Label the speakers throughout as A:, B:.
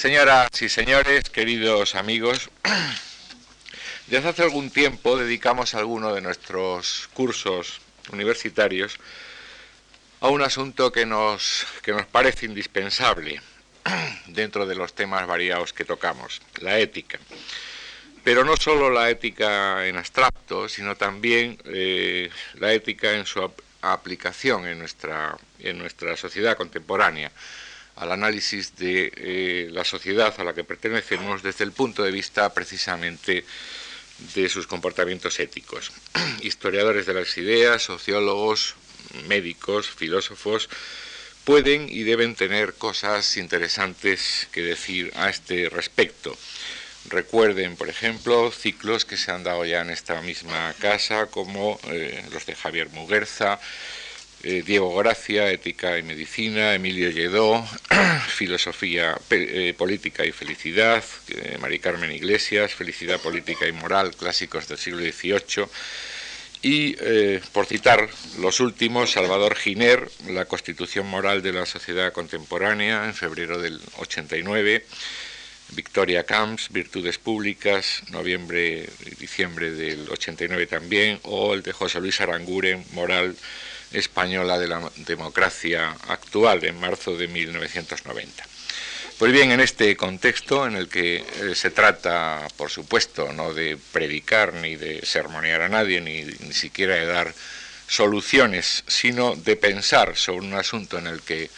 A: Señoras y señores, queridos amigos, desde hace algún tiempo dedicamos alguno de nuestros cursos universitarios a un asunto que nos, que nos parece indispensable dentro de los temas variados que tocamos, la ética. Pero no solo la ética en abstracto, sino también eh, la ética en su aplicación en nuestra, en nuestra sociedad contemporánea al análisis de eh, la sociedad a la que pertenecemos desde el punto de vista precisamente de sus comportamientos éticos. Historiadores de las ideas, sociólogos, médicos, filósofos, pueden y deben tener cosas interesantes que decir a este respecto. Recuerden, por ejemplo, ciclos que se han dado ya en esta misma casa, como eh, los de Javier Muguerza, eh, Diego Gracia, Ética y Medicina, Emilio Lledó, Filosofía eh, Política y Felicidad, eh, Mari Carmen Iglesias, Felicidad Política y Moral, clásicos del siglo XVIII, y, por citar los últimos, Salvador Giner, La Constitución Moral de la Sociedad Contemporánea, en febrero del 89, Victoria Camps, Virtudes Públicas, noviembre y diciembre del 89 también, o el de José Luis Aranguren, Moral española de la democracia actual en marzo de 1990. Pues bien, en este contexto en el que eh, se trata, por supuesto, no de predicar ni de sermonear a nadie, ni, ni siquiera de dar soluciones, sino de pensar sobre un asunto en el que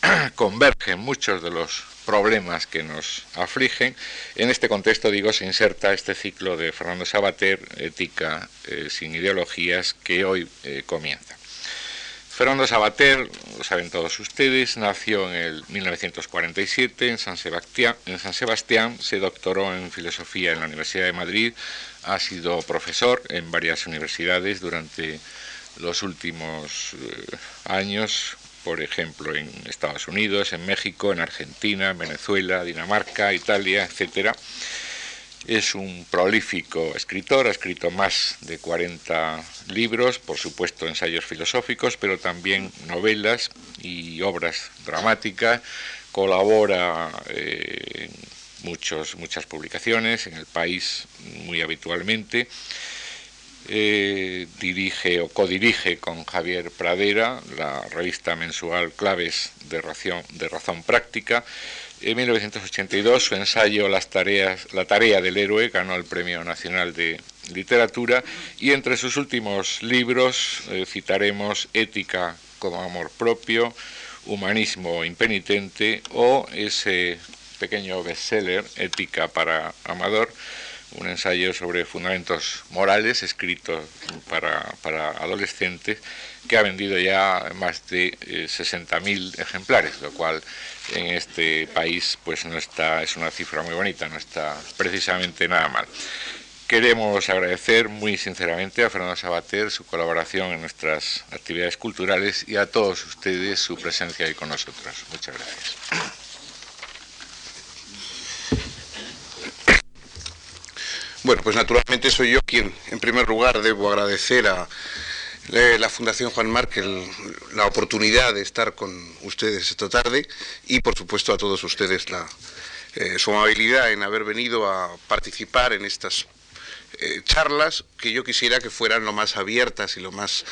A: convergen muchos de los problemas que nos afligen. En este contexto, digo, se inserta este ciclo de Fernando Sabater, Ética eh, sin ideologías, que hoy eh, comienza. Fernando Sabater, lo saben todos ustedes, nació en el 1947 en San, Sebastián, en San Sebastián, se doctoró en filosofía en la Universidad de Madrid, ha sido profesor en varias universidades durante los últimos eh, años, por ejemplo en Estados Unidos, en México, en Argentina, en Venezuela, Dinamarca, Italia, etcétera. Es un prolífico escritor, ha escrito más de 40 libros, por supuesto ensayos filosóficos, pero también novelas y obras dramáticas. Colabora eh, en muchos, muchas publicaciones, en el país muy habitualmente. Eh, dirige o codirige con Javier Pradera la revista mensual Claves de Razón, de Razón Práctica en 1982 su ensayo Las tareas, La tarea del héroe ganó el Premio Nacional de Literatura y entre sus últimos libros eh, citaremos Ética como amor propio, Humanismo impenitente o ese pequeño bestseller Ética para Amador, un ensayo sobre fundamentos morales escrito para, para adolescentes que ha vendido ya más de 60.000 eh, ejemplares, lo cual en este país pues no está, es una cifra muy bonita, no está precisamente nada mal. Queremos agradecer muy sinceramente a Fernando Sabater su colaboración en nuestras actividades culturales y a todos ustedes su presencia ahí con nosotros. Muchas gracias.
B: Bueno, pues naturalmente soy yo quien en primer lugar debo agradecer a la Fundación Juan Markel la oportunidad de estar con ustedes esta tarde y por supuesto a todos ustedes la, eh, su amabilidad en haber venido a participar en estas eh, charlas que yo quisiera que fueran lo más abiertas y lo más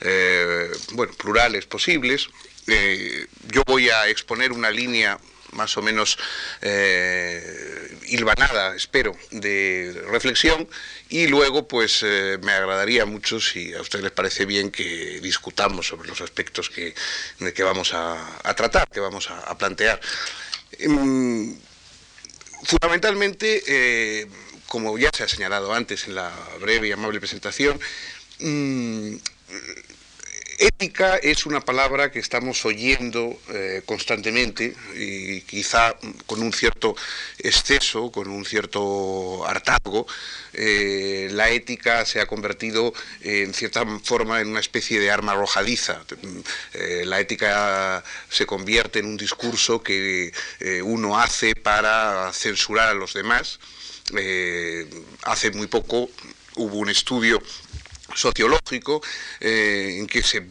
B: eh, bueno, plurales posibles. yo voy a exponer una línea más o menos eh, hilvanada, espero, de reflexión y luego pues eh, me agradaría mucho, si a ustedes les parece bien, que discutamos sobre los aspectos que, que vamos a, tratar, que vamos a, plantear. Em, fundamentalmente, eh, como ya se ha señalado antes en la breve y amable presentación, mm, Ética es una palabra que estamos oyendo eh, constantemente y quizá con un cierto exceso, con un cierto hartazgo. Eh, la ética se ha convertido en cierta forma en una especie de arma arrojadiza. Eh, la ética se convierte en un discurso que uno hace para censurar a los demás. hace muy poco hubo un estudio sociológico eh, en que se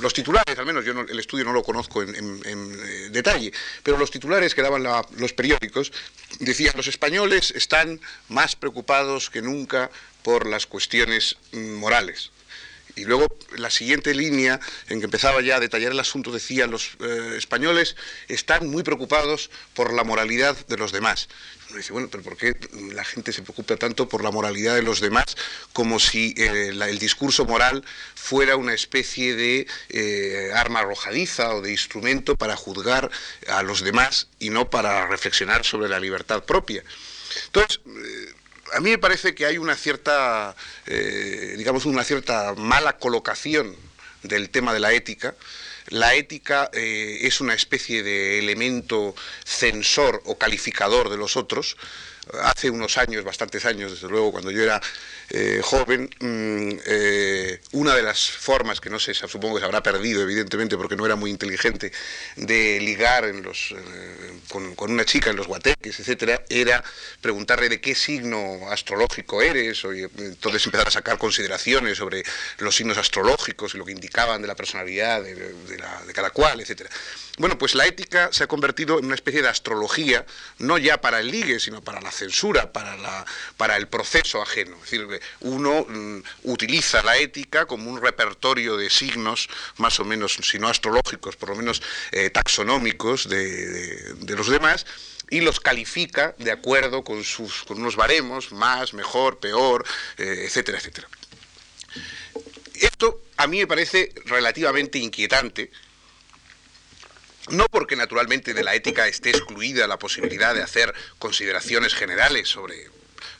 B: los titulares, al menos yo el estudio no lo conozco en, eh, detalle, pero los titulares que daban los periódicos decían los españoles están más preocupados que nunca por las cuestiones morales. Y luego la siguiente línea en que empezaba ya a detallar el asunto decía los eh, españoles están muy preocupados por la moralidad de los demás. Dice, bueno, pero ¿por qué la gente se preocupa tanto por la moralidad de los demás como si eh, el discurso moral fuera una especie de eh, arma arrojadiza o de instrumento para juzgar a los demás y no para reflexionar sobre la libertad propia? Entonces, a mí me parece que hay una cierta, eh, digamos, una cierta mala colocación del tema de la ética. La ética eh, es una especie de elemento censor o calificador de los otros. Hace unos años, bastantes años, desde luego, cuando yo era eh, joven, mm, eh, una de las formas, que no sé, supongo que se habrá perdido evidentemente porque no era muy inteligente, de ligar eh, con, una chica en los guateques, etcétera, era preguntarle de qué signo astrológico eres, o entonces empezar a sacar consideraciones sobre los signos astrológicos y lo que indicaban de la personalidad de, de cada cual, etcétera. Bueno, pues la ética se ha convertido en una especie de astrología, no ya para el ligue, sino para la censura, para, la, para el proceso ajeno. Es decir, uno mm, utiliza la ética como un repertorio de signos, más o menos, si no astrológicos, por lo menos eh, taxonómicos de, los demás, y los califica de acuerdo con, sus, con unos baremos, más, mejor, peor, eh, etcétera, etcétera. Esto a mí me parece relativamente inquietante, no porque naturalmente de la ética esté excluida la posibilidad de hacer consideraciones generales sobre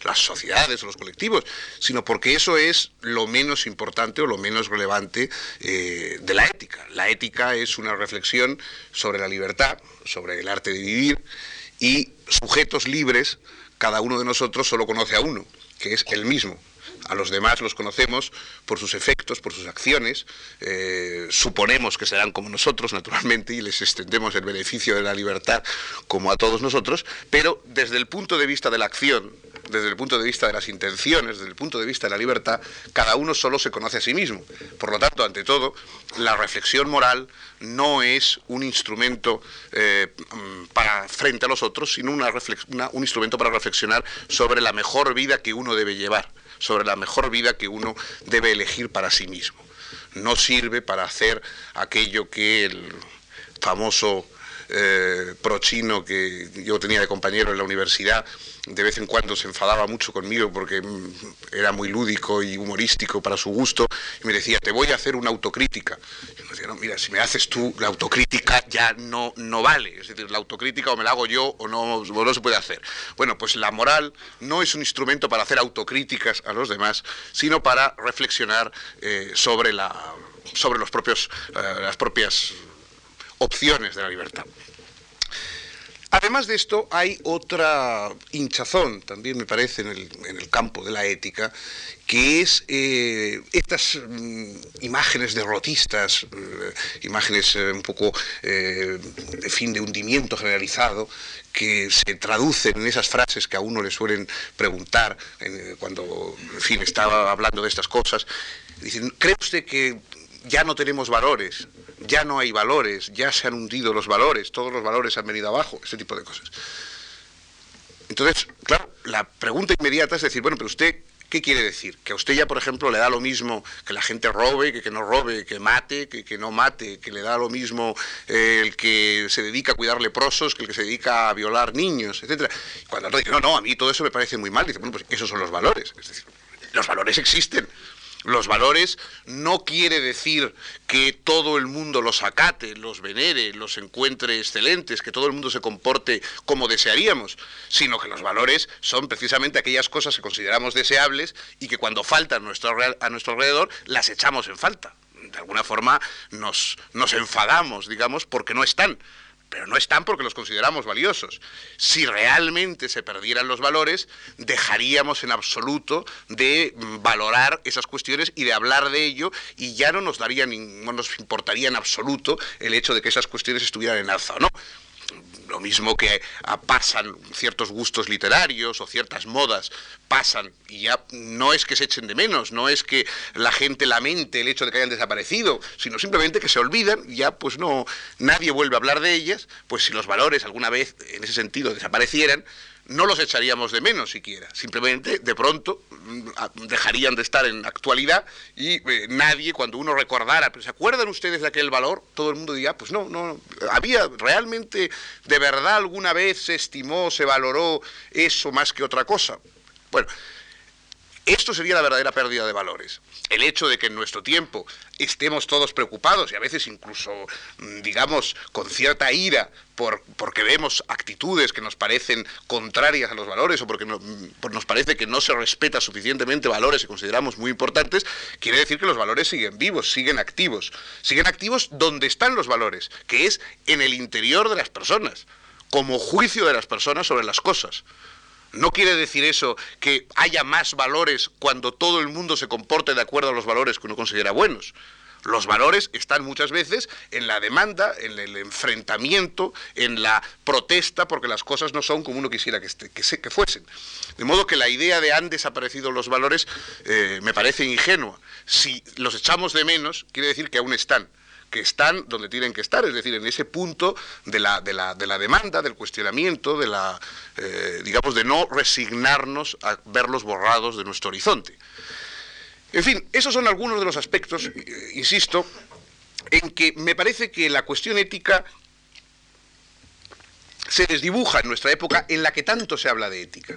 B: las sociedades o los colectivos, sino porque eso es lo menos importante o lo menos relevante eh, de la ética. La ética es una reflexión sobre la libertad, sobre el arte de vivir y sujetos libres, cada uno de nosotros solo conoce a uno, que es el mismo. A los demás los conocemos por sus efectos, por sus acciones, eh, suponemos que serán como nosotros, naturalmente, y les extendemos el beneficio de la libertad como a todos nosotros, pero desde el punto de vista de la acción, desde el punto de vista de las intenciones, desde el punto de vista de la libertad, cada uno solo se conoce a sí mismo. Por lo tanto, ante todo, la reflexión moral no es un instrumento eh, para frente a los otros, sino un instrumento para reflexionar sobre la mejor vida que uno debe llevar, sobre la mejor vida que uno debe elegir para sí mismo. No sirve para hacer aquello que el famoso eh, prochino que yo tenía de compañero en la universidad, de vez en cuando se enfadaba mucho conmigo porque mm, era muy lúdico y humorístico para su gusto, y me decía, te voy a hacer una autocrítica. Y yo decía, no, mira, si me haces tú la autocrítica ya no, no vale, es decir, la autocrítica o me la hago yo o no, no se puede hacer. Bueno, pues la moral no es un instrumento para hacer autocríticas a los demás, sino para reflexionar eh, sobre, la, sobre los propios, eh, las propias opciones de la libertad. Además de esto, hay otra hinchazón, también me parece, en el, campo de la ética, que es eh, estas mm, imágenes derrotistas, eh, imágenes eh, un poco de fin de hundimiento generalizado, que se traducen en esas frases que a uno le suelen preguntar cuando, en fin, estaba hablando de estas cosas. Dicen, ¿cree usted que ya no tenemos valores? Ya no hay valores, ya se han hundido los valores, todos los valores han venido abajo, ese tipo de cosas. Entonces, claro, la pregunta inmediata es decir, bueno, pero usted, ¿qué quiere decir? Que a usted ya, por ejemplo, le da lo mismo que la gente robe, que, que no robe, que mate, que, que no mate, que le da lo mismo eh, el que se dedica a cuidar leprosos que el que se dedica a violar niños, etcétera. Cuando otro dice, no, no, a mí todo eso me parece muy mal, dice, bueno, pues esos son los valores. Es decir, los valores existen. Los valores no quiere decir que todo el mundo los acate, los venere, los encuentre excelentes, que todo el mundo se comporte como desearíamos, sino que los valores son precisamente aquellas cosas que consideramos deseables y que cuando faltan a nuestro, alrededor las echamos en falta. De alguna forma nos enfadamos, digamos, porque no están pero no están porque los consideramos valiosos. Si realmente se perdieran los valores, dejaríamos en absoluto de valorar esas cuestiones y de hablar de ello y ya no nos daría no nos importaría en absoluto el hecho de que esas cuestiones estuvieran en alza o no. Lo mismo que pasan ciertos gustos literarios o ciertas modas, pasan y ya no es que se echen de menos, no es que la gente lamente el hecho de que hayan desaparecido, sino simplemente que se olvidan y ya pues no, nadie vuelve a hablar de ellas, pues si los valores alguna vez en ese sentido desaparecieran, no los echaríamos de menos siquiera. Simplemente, de pronto, mm, dejarían de estar en actualidad y eh, nadie, cuando uno recordara, ¿se acuerdan ustedes de aquel valor? Todo el mundo diría, pues no, no, había realmente, de verdad, alguna vez se estimó, se valoró eso más que otra cosa. Bueno, esto sería la verdadera pérdida de valores. El hecho de que en nuestro tiempo estemos todos preocupados y a veces incluso, mm, digamos, con cierta ira por, porque vemos actitudes que nos parecen contrarias a los valores o porque mm, nos parece que no se respeta suficientemente valores que consideramos muy importantes, quiere decir que los valores siguen vivos, siguen activos. Siguen activos donde están los valores, que es en el interior de las personas, como juicio de las personas sobre las cosas. No quiere decir eso que haya más valores cuando todo el mundo se comporte de acuerdo a los valores que uno considera buenos. Los valores están muchas veces en la demanda, en el enfrentamiento, en la protesta, porque las cosas no son como uno quisiera que, que, fuesen. De modo que la idea de han desaparecido los valores eh, me parece ingenua. Si los echamos de menos, quiere decir que aún están que están donde tienen que estar, es decir, en ese punto de la, de la, de la demanda, del cuestionamiento, de la, eh, digamos, de no resignarnos a verlos borrados de nuestro horizonte. En fin, esos son algunos de los aspectos, eh, insisto, en que me parece que la cuestión ética se desdibuja en nuestra época en la que tanto se habla de ética.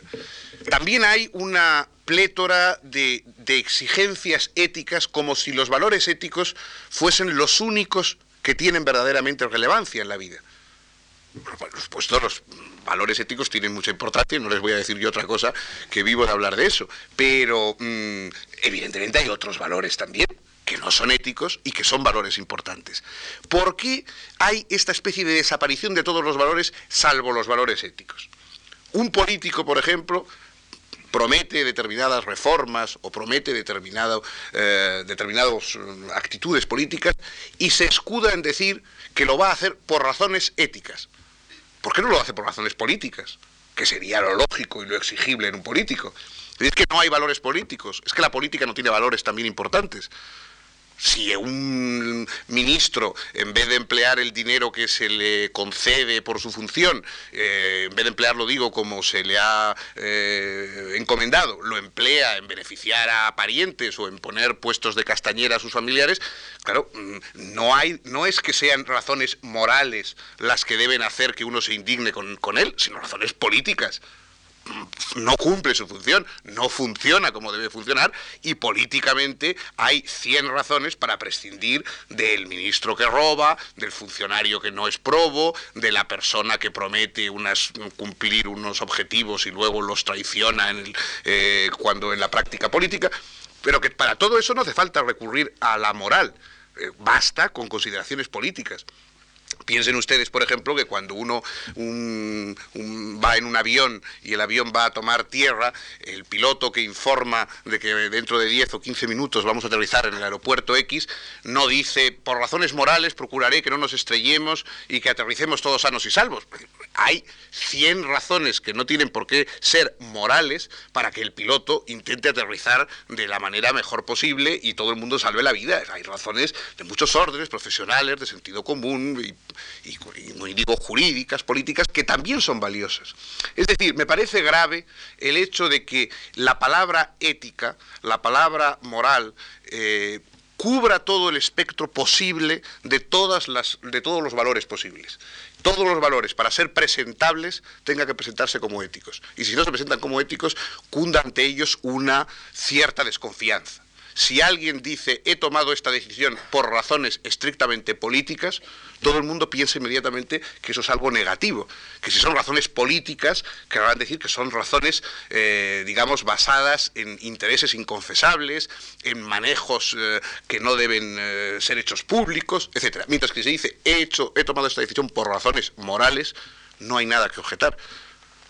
B: También hay una plétora de, exigencias éticas como si los valores éticos fuesen los únicos que tienen verdaderamente relevancia en la vida. Pues todos los valores éticos tienen mucha importancia, no les voy a decir yo otra cosa que vivo de hablar de eso, pero mm, evidentemente hay otros valores también que no son éticos y que son valores importantes. ¿Por qué hay esta especie de desaparición de todos los valores salvo los valores éticos? Un político, por ejemplo, promete determinadas reformas o promete determinado, eh, determinadas mm, actitudes políticas y se escuda en decir que lo va a hacer por razones éticas. ¿Por qué no lo hace por razones políticas? Que sería lo lógico y lo exigible en un político. Es que no hay valores políticos, es que la política no tiene valores también importantes si un ministro, en vez de emplear el dinero que se le concede por su función, eh, en vez de emplearlo, digo, como se le ha eh, encomendado, lo emplea en beneficiar a parientes o en poner puestos de castañera a sus familiares, claro, mm, no, hay, no es que sean razones morales las que deben hacer que uno se indigne con, con él, sino razones políticas no cumple su función, no funciona como debe funcionar y políticamente hay 100 razones para prescindir del ministro que roba, del funcionario que no es probo, de la persona que promete unas, cumplir unos objetivos y luego los traiciona en eh, cuando en la práctica política, pero que para todo eso no hace falta recurrir a la moral, eh, basta con consideraciones políticas. Piensen ustedes, por ejemplo, que cuando uno va en un avión y el avión va a tomar tierra, el piloto que informa de que dentro de 10 o 15 minutos vamos a aterrizar en el aeropuerto X, no dice, por razones morales, procuraré que no nos estrellemos y que aterricemos todos sanos y salvos. Hay 100 razones que no tienen por qué ser morales para que el piloto intente aterrizar de la manera mejor posible y todo el mundo salve la vida. Hay razones de muchos órdenes, profesionales, de sentido común y y, digo jurídicas, políticas, que también son valiosas. Es decir, me parece grave el hecho de que la palabra ética, la palabra moral, eh, cubra todo el espectro posible de, todas las, de todos los valores posibles. Todos los valores, para ser presentables, tengan que presentarse como éticos. Y si no se presentan como éticos, cunda ante ellos una cierta desconfianza. Si alguien dice he tomado esta decisión por razones estrictamente políticas, todo el mundo piensa inmediatamente que eso es algo negativo, que si son razones políticas, querrán decir que son razones, eh, digamos, basadas en intereses inconfesables, en manejos eh, que no deben eh, ser hechos públicos, etc. Mientras que se dice he, hecho, he tomado esta decisión por razones morales, no hay nada que objetar.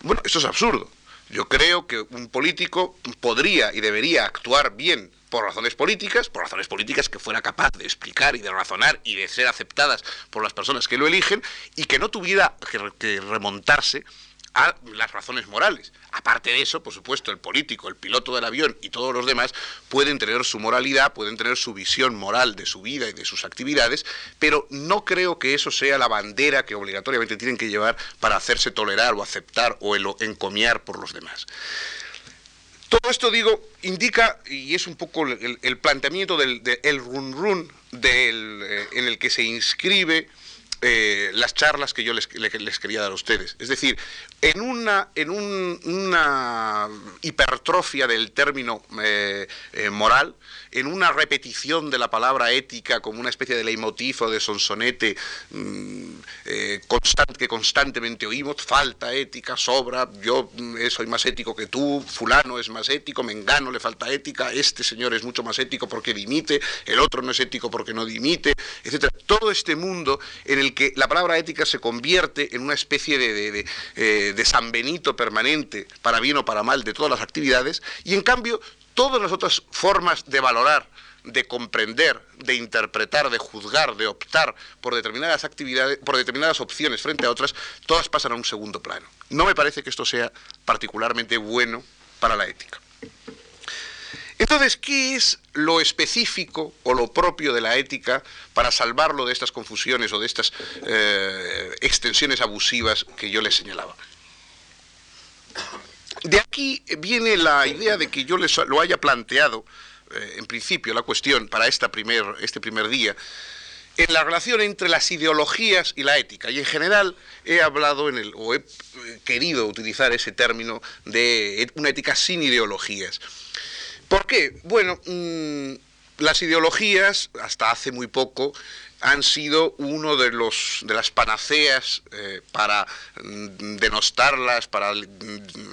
B: Bueno, esto es absurdo. Yo creo que un político podría y debería actuar bien por razones políticas, por razones políticas que fuera capaz de explicar y de razonar y de ser aceptadas por las personas que lo eligen y que no tuviera que, remontarse a las razones morales. Aparte de eso, por supuesto, el político, el piloto del avión y todos los demás pueden tener su moralidad, pueden tener su visión moral de su vida y de sus actividades, pero no creo que eso sea la bandera que obligatoriamente tienen que llevar para hacerse tolerar o aceptar o encomiar por los demás. Todo esto, digo, indica, y es un poco el, planteamiento del el run run del, eh, en el que se inscribe eh, las charlas que yo les, quería dar a ustedes. Es decir, en una, en una hipertrofia del término eh, moral, en una repetición de la palabra ética como una especie de leitmotiv o de sonsonete mm, eh, que constantemente oímos, falta ética, sobra, yo mm, soy más ético que tú, fulano es más ético, mengano le falta ética, este señor es mucho más ético porque dimite, el otro no es ético porque no dimite, etc. Todo este mundo en el que la palabra ética se convierte en una especie de, de, eh, de San Benito permanente, para bien o para mal, de todas las actividades, y en cambio todas las otras formas de valorar, de comprender, de interpretar, de juzgar, de optar por determinadas actividades, por determinadas opciones frente a otras, todas pasan a un segundo plano. No me parece que esto sea particularmente bueno para la ética. Entonces, ¿qué es lo específico o lo propio de la ética para salvarlo de estas confusiones o de estas eh, extensiones abusivas que yo les señalaba? De aquí viene la idea de que yo les lo haya planteado, eh, en principio, la cuestión para esta primer, este primer día, en la relación entre las ideologías y la ética. Y en general he hablado en el, o he eh, querido utilizar ese término de una ética sin ideologías. ¿Por qué? Bueno, mm, las ideologías, hasta hace muy poco, han sido uno de los de las panaceas eh, para mm, denostarlas, para mm,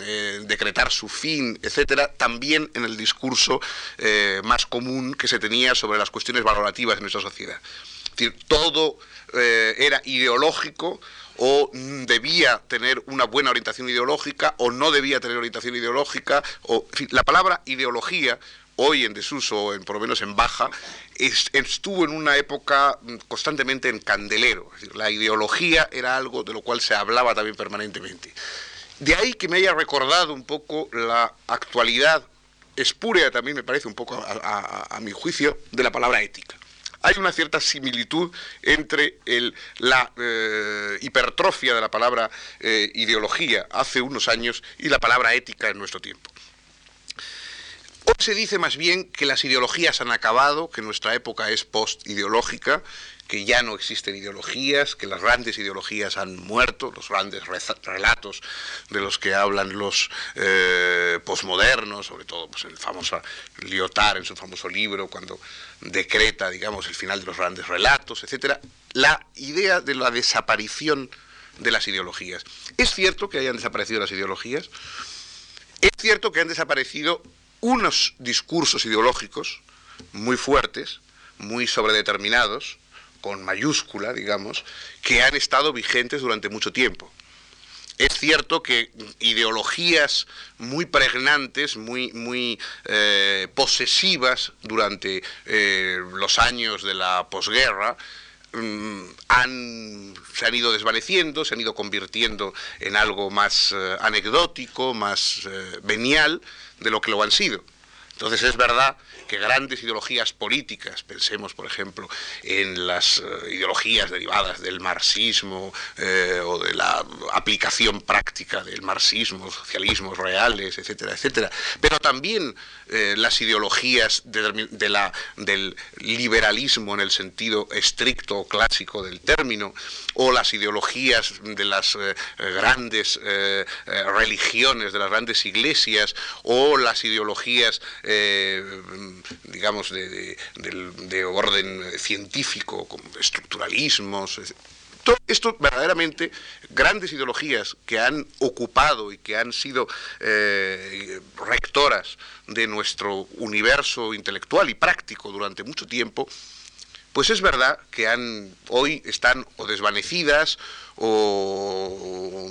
B: eh, decretar su fin, etcétera, también en el discurso eh, más común que se tenía sobre las cuestiones valorativas de nuestra sociedad. Es decir, todo era ideológico o debía tener una buena orientación ideológica o no debía tener orientación ideológica o la palabra ideología hoy en desuso, en, por lo menos en baja, estuvo en una época mm, constantemente en candelero. la ideología era algo de lo cual se hablaba también permanentemente. De ahí que me haya recordado un poco la actualidad espúrea, también me parece un poco a, mi juicio, de la palabra ética. Hay una cierta similitud entre la eh, hipertrofia de la palabra eh, ideología hace unos años y la palabra ética en nuestro tiempo. Hoy se dice más bien que las ideologías han acabado, que nuestra época es post-ideológica, que ya no existen ideologías, que las grandes ideologías han muerto, los grandes relatos de los que hablan los eh, posmodernos, sobre todo pues, el famoso Lyotard en su famoso libro, cuando decreta, digamos, el final de los grandes relatos, etcétera, la idea de la desaparición de las ideologías. ¿Es cierto que hayan desaparecido las ideologías? Es cierto que han desaparecido unos discursos ideológicos muy fuertes, muy sobredeterminados, con mayúscula, digamos, que han estado vigentes durante mucho tiempo. Es cierto que ideologías muy pregnantes, muy, muy eh, posesivas durante eh, los años de la posguerra, mm, han, se han ido desvaneciendo, se han ido convirtiendo en algo más eh, anecdótico, más venial, de lo que lo han sido. Entonces es verdad que grandes ideologías políticas, pensemos por ejemplo en las eh, ideologías derivadas del marxismo eh, o de la aplicación práctica del marxismo, socialismos reales, etcétera, etcétera, pero también eh, las ideologías del liberalismo en el sentido estricto o clásico del término, o las ideologías de las grandes religiones, de las grandes iglesias, o las ideologías digamos, de, orden científico, como estructuralismos. Todo esto verdaderamente grandes ideologías que han ocupado y que han sido eh, rectoras de nuestro universo intelectual y práctico durante mucho tiempo, pues es verdad que han, hoy están o desvanecidas o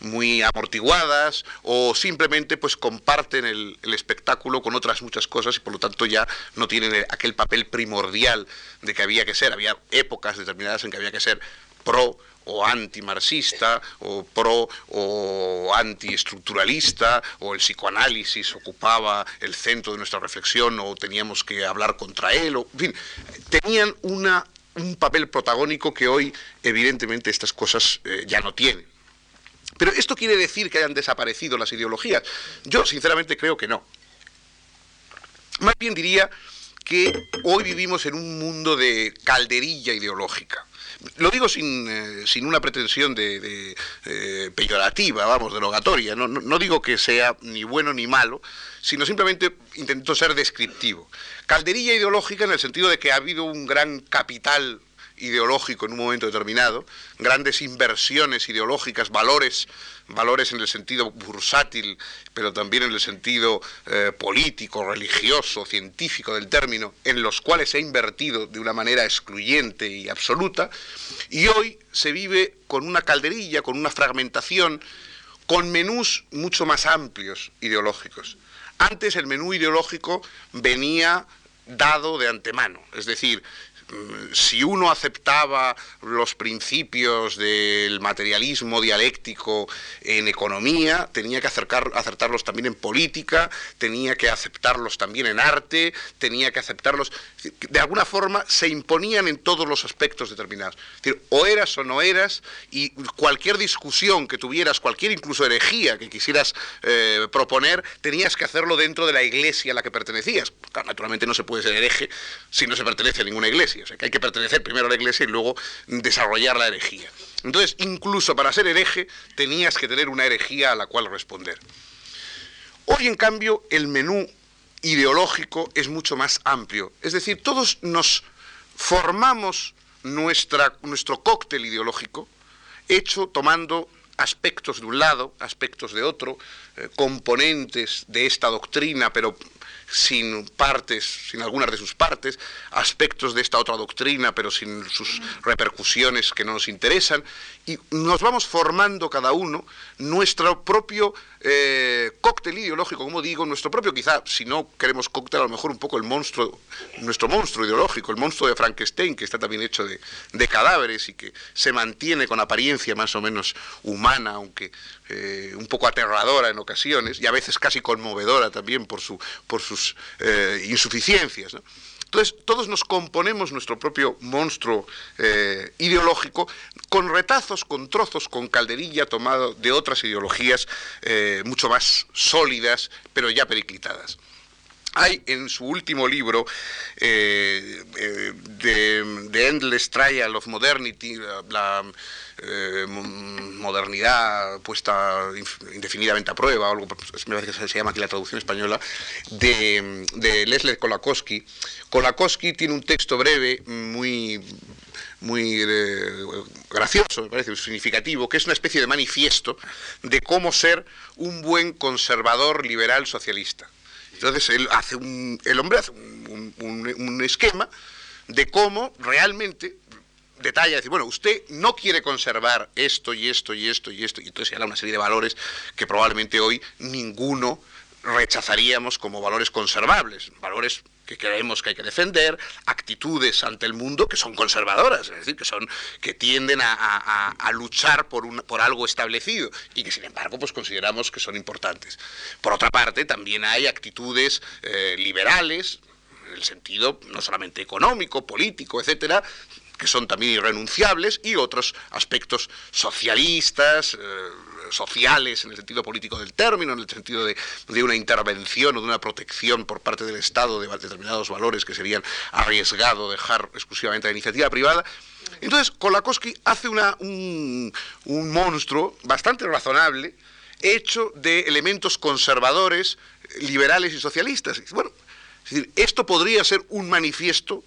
B: muy amortiguadas o simplemente pues comparten el, el, espectáculo con otras muchas cosas y por lo tanto ya no tienen aquel papel primordial de que había que ser. Había épocas determinadas en que había que ser pro o antimarxista, o pro o antiestructuralista, o el psicoanálisis ocupaba el centro de nuestra reflexión, o teníamos que hablar contra él, o, fin, tenían una, un papel protagónico que hoy, evidentemente, estas cosas eh, ya no tienen. Pero ¿esto quiere decir que hayan desaparecido las ideologías? Yo, sinceramente, creo que no. Más bien diría que hoy vivimos en un mundo de calderilla ideológica. Lo digo sin, eh, sin una pretensión de, eh, peyorativa, vamos, derogatoria. No, no, digo que sea ni bueno ni malo, sino simplemente intento ser descriptivo. Calderilla ideológica en el sentido de que ha habido un gran capital ideológico en un momento determinado, grandes inversiones ideológicas, valores, valores en el sentido bursátil, pero también en el sentido eh, político, religioso, científico del término, en los cuales se ha invertido de una manera excluyente y absoluta, y hoy se vive con una calderilla, con una fragmentación, con menús mucho más amplios ideológicos. Antes el menú ideológico venía dado de antemano, es decir, si uno aceptaba los principios del materialismo dialéctico en economía, tenía que acertarlos también en política, tenía que aceptarlos también en arte, tenía que aceptarlos, de alguna forma se imponían en todos los aspectos determinados. Es decir, o eras o no eras, y cualquier discusión que tuvieras, cualquier incluso herejía que quisieras eh, proponer, tenías que hacerlo dentro de la iglesia a la que pertenecías. naturalmente no se puede ser hereje si no se pertenece a ninguna iglesia. O sea, que hay que pertenecer primero a la iglesia y luego desarrollar la herejía. Entonces, incluso para ser hereje, tenías que tener una herejía a la cual responder. Hoy, en cambio, el menú ideológico es mucho más amplio. Es decir, todos nos formamos nuestra, nuestro cóctel ideológico hecho tomando aspectos de un lado, aspectos de otro, eh, componentes de esta doctrina, pero sin partes, sin algunas de sus partes, aspectos de esta otra doctrina, pero sin sus repercusiones que no nos interesan, y nos vamos formando cada uno nuestro propio eh, cóctel ideológico, como digo, nuestro propio, quizá, si no queremos cóctel, a lo mejor un poco el monstruo, nuestro monstruo ideológico, el monstruo de Frankenstein, que está también hecho de, cadáveres y que se mantiene con apariencia más o menos humana, aunque eh, un poco aterradora en ocasiones, y a veces casi conmovedora también por, su, por eh, insuficiencias. Entonces, todos nos componemos nuestro propio monstruo eh, ideológico con retazos, con trozos, con calderilla tomado de otras ideologías eh, mucho más sólidas, pero ya periclitadas. Hay en su último libro, eh, The, Endless Trial of Modernity, la, modernidad puesta indefinidamente a prueba, algo, me parece que se llama aquí la traducción española, de, de Leslie Kolakowski, Kolakowski tiene un texto breve, muy, muy eh, gracioso, me parece, significativo, que es una especie de manifiesto de cómo ser un buen conservador liberal socialista. Entonces él hace un, el hombre hace un, esquema de cómo realmente detalla, decir, bueno, usted no quiere conservar esto y esto y esto y esto, y entonces habla una serie de valores que probablemente hoy ninguno rechazaríamos como valores conservables, valores que creemos que hay que defender, actitudes ante el mundo que son conservadoras, es decir, que son que tienden a, luchar por, un, por algo establecido y que sin embargo pues consideramos que son importantes. Por otra parte, también hay actitudes eh, liberales, en el sentido no solamente económico, político, etcétera, que son también irrenunciables, y otros aspectos socialistas, eh, sociales en el sentido político del término, en el sentido de, una intervención o de una protección por parte del Estado de determinados valores que serían arriesgado dejar exclusivamente a la iniciativa privada. Entonces, Kolakowski hace una, un, monstruo bastante razonable, hecho de elementos conservadores, liberales y socialistas. Bueno, esto podría ser un manifiesto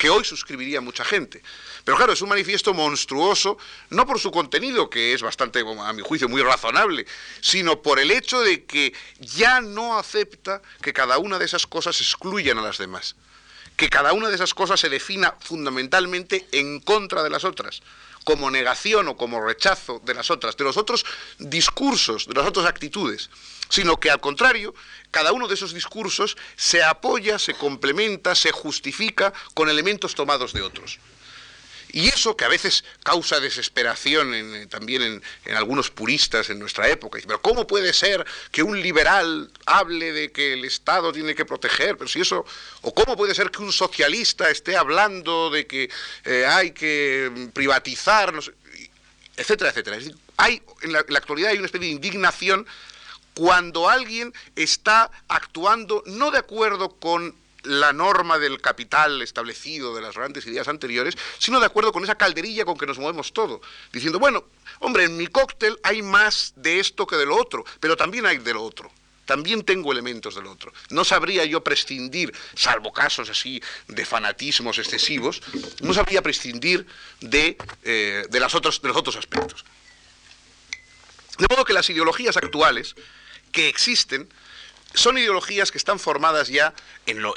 B: que hoy suscribiría mucha gente. Pero claro, es un manifiesto monstruoso, no por su contenido, que es bastante, a mi juicio, muy razonable, sino por el hecho de que ya no acepta que cada una de esas cosas excluyan a las demás que cada una de esas cosas se defina fundamentalmente en contra de las otras como negación o como rechazo de las otras, de los otros discursos, de las otras actitudes, sino que al contrario, cada uno de esos discursos se apoya, se complementa, se justifica con elementos tomados de otros. Y eso que a veces causa desesperación eh, también en, algunos puristas en nuestra época. Pero ¿cómo puede ser que un liberal hable de que el Estado tiene que proteger? Pero si eso, o cómo puede ser que un socialista esté hablando de que eh, hay que privatizar, etcétera, etcétera. hay, en la actualidad hay una especie de indignación cuando alguien está actuando no de acuerdo con la norma del capital establecido de las grandes ideas anteriores, sino de acuerdo con esa calderilla con que nos movemos todo, diciendo, bueno, hombre, en mi cóctel hay más de esto que de lo otro, pero también hay de lo otro. También tengo elementos del otro. No sabría yo prescindir, salvo casos así de fanatismos excesivos, no sabría prescindir de, eh, de, las de los otros aspectos. De modo que las ideologías actuales que existen son ideologías que están formadas ya en lo,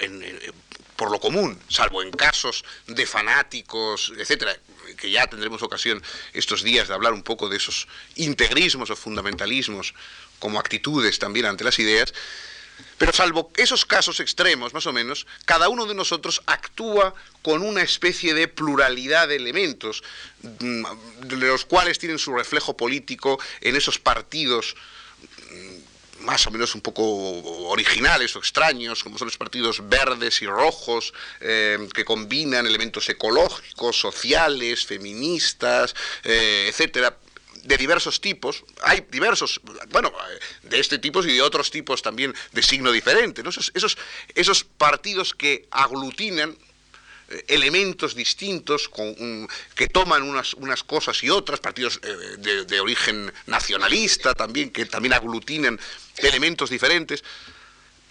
B: por lo común, salvo en casos de fanáticos, etcétera, que ya tendremos ocasión estos días de hablar un poco de esos integrismos o fundamentalismos como actitudes también ante las ideas. Pero salvo esos casos extremos, más o menos, cada uno de nosotros actúa con una especie de pluralidad de elementos, mm, de los cuales tienen su reflejo político en esos partidos más o menos un poco originales o extraños, como son los partidos verdes y rojos, eh, que combinan elementos ecológicos, sociales, feministas, eh, etcétera de diversos tipos, hay diversos, bueno, de este tipo y de otros tipos también de signo diferente, Esos, esos, esos partidos que aglutinan elementos distintos que toman unas, unas, cosas y otras, partidos de, de, origen nacionalista también, que también aglutinan elementos diferentes.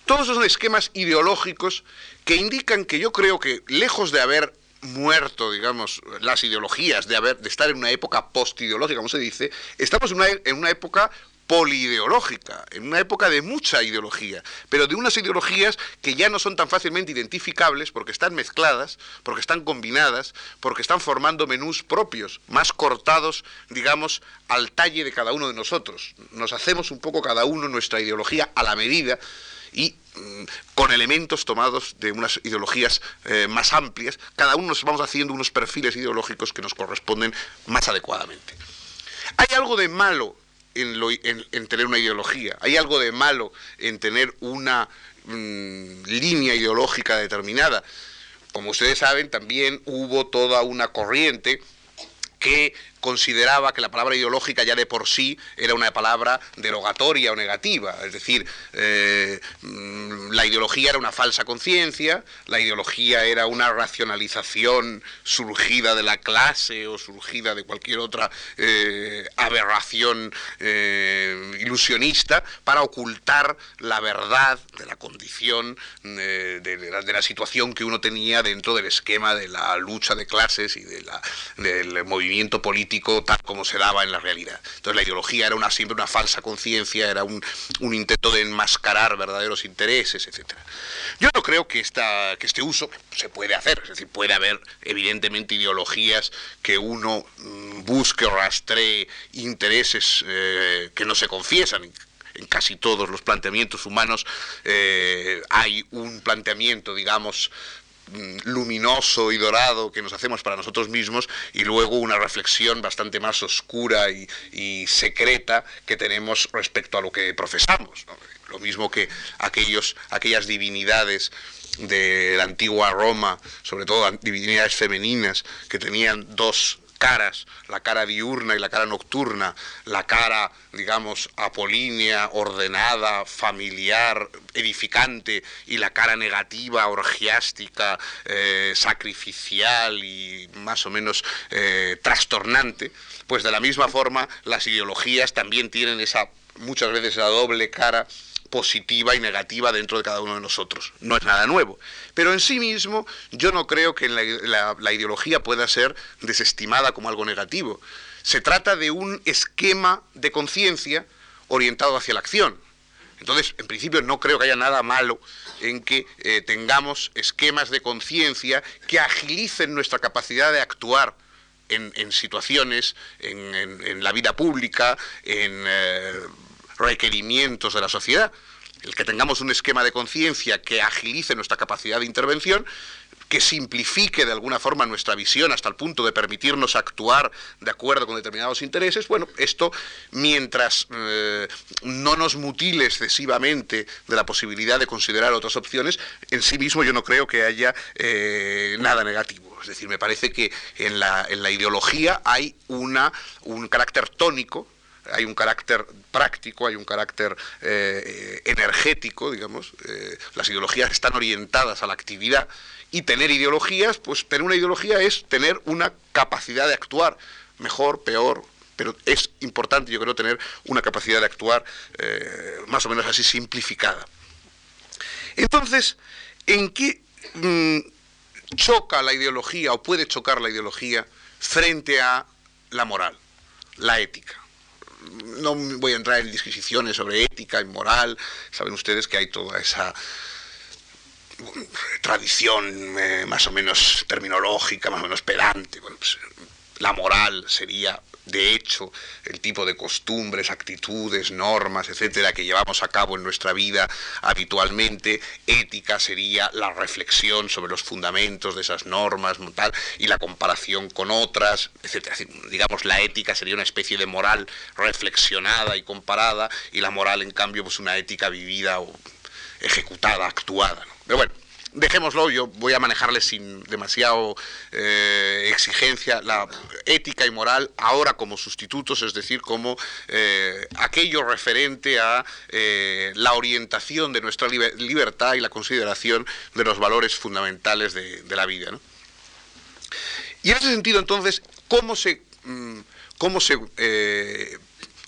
B: Todos son esquemas ideológicos que indican que yo creo que lejos de haber muerto, digamos, las ideologías, de, haber, de estar en una época postideológica, como se dice, estamos una, en una época polideológica, en una época de mucha ideología, pero de unas ideologías que ya no son tan fácilmente identificables porque están mezcladas, porque están combinadas, porque están formando menús propios, más cortados, digamos, al talle de cada uno de nosotros. Nos hacemos un poco cada uno nuestra ideología a la medida y mm, con elementos tomados de unas ideologías eh, más amplias, cada uno nos vamos haciendo unos perfiles ideológicos que nos corresponden más adecuadamente. Hay algo de malo en, tener una ideología. Hay algo de malo en tener una mm, línea ideológica determinada. Como ustedes saben, también hubo toda una corriente que consideraba que la palabra ideológica ya de por sí era una palabra derogatoria o negativa, es decir, eh, mm, la ideología era una falsa conciencia, la ideología era una racionalización surgida de la clase o surgida de cualquier otra eh, aberración eh, ilusionista para ocultar la verdad de la condición de, la, situación que uno tenía dentro del esquema de la lucha de clases y del movimiento político tal como se daba en la realidad. Entonces la ideología era siempre una falsa conciencia, era un, intento de enmascarar verdaderos intereses, etc. Yo no creo que, esta, este uso se puede hacer, es decir, puede haber evidentemente ideologías que uno mm, busque o rastree intereses eh, que no se confiesan, en casi todos los planteamientos humanos eh, hay un planteamiento, digamos, luminoso y dorado que nos hacemos para nosotros mismos y luego una reflexión bastante más oscura y, secreta que tenemos respecto a lo que profesamos. Lo mismo que aquellos, aquellas divinidades de la antigua Roma, sobre todo divinidades femeninas, que tenían dos caras, la cara diurna y la cara nocturna, la cara, digamos, apolínea, ordenada, familiar, edificante, y la cara negativa, orgiástica, eh, sacrificial y más o menos eh, trastornante, pues de la misma forma las ideologías también tienen esa muchas veces la doble cara positiva y negativa dentro de cada uno de nosotros. No es nada nuevo. Pero en sí mismo yo no creo que la, ideología pueda ser desestimada como algo negativo. Se trata de un esquema de conciencia orientado hacia la acción. Entonces, en principio no creo que haya nada malo en que eh, tengamos esquemas de conciencia que agilicen nuestra capacidad de actuar en, situaciones, en, la vida pública, en eh, requerimientos de la sociedad. El que tengamos un esquema de conciencia que agilice nuestra capacidad de intervención que simplifique de alguna forma nuestra visión hasta el punto de permitirnos actuar de acuerdo con determinados intereses, bueno, esto mientras eh, no nos mutile excesivamente de la posibilidad de considerar otras opciones, en sí mismo yo no creo que haya eh, nada negativo. Es decir, me parece que en la, en la ideología hay una, un carácter tónico hay un carácter práctico, hay un carácter eh, energético, digamos. las ideologías están orientadas a la actividad y tener ideologías, pues tener una ideología es tener una capacidad de actuar, mejor, peor, pero es importante, yo creo, tener una capacidad de actuar eh, más o menos así simplificada. Entonces, ¿en qué mm, choca la ideología o puede chocar la ideología frente a la moral, la ética? No voy a entrar en disquisiciones sobre ética y moral, saben ustedes que hay toda esa tradición eh, más o menos terminológica, más o menos pedante. Pues, la moral sería, de hecho, el tipo de costumbres, actitudes, normas, etcétera, que llevamos a cabo en nuestra vida habitualmente. Ética sería la reflexión sobre los fundamentos de esas normas y la comparación con otras, etcétera. Digamos, la ética sería una especie de moral reflexionada y comparada, y la moral, en cambio, pues una ética vivida o ejecutada, actuada. Pero bueno, dejémoslo, yo voy a manejarle sin demasiado eh, exigencia la ética y moral ahora como sustitutos, es decir, como eh, aquello referente a eh, la orientación de nuestra libertad y la consideración de los valores fundamentales de, la vida. Y en ese sentido, entonces, ¿cómo se, mm, cómo se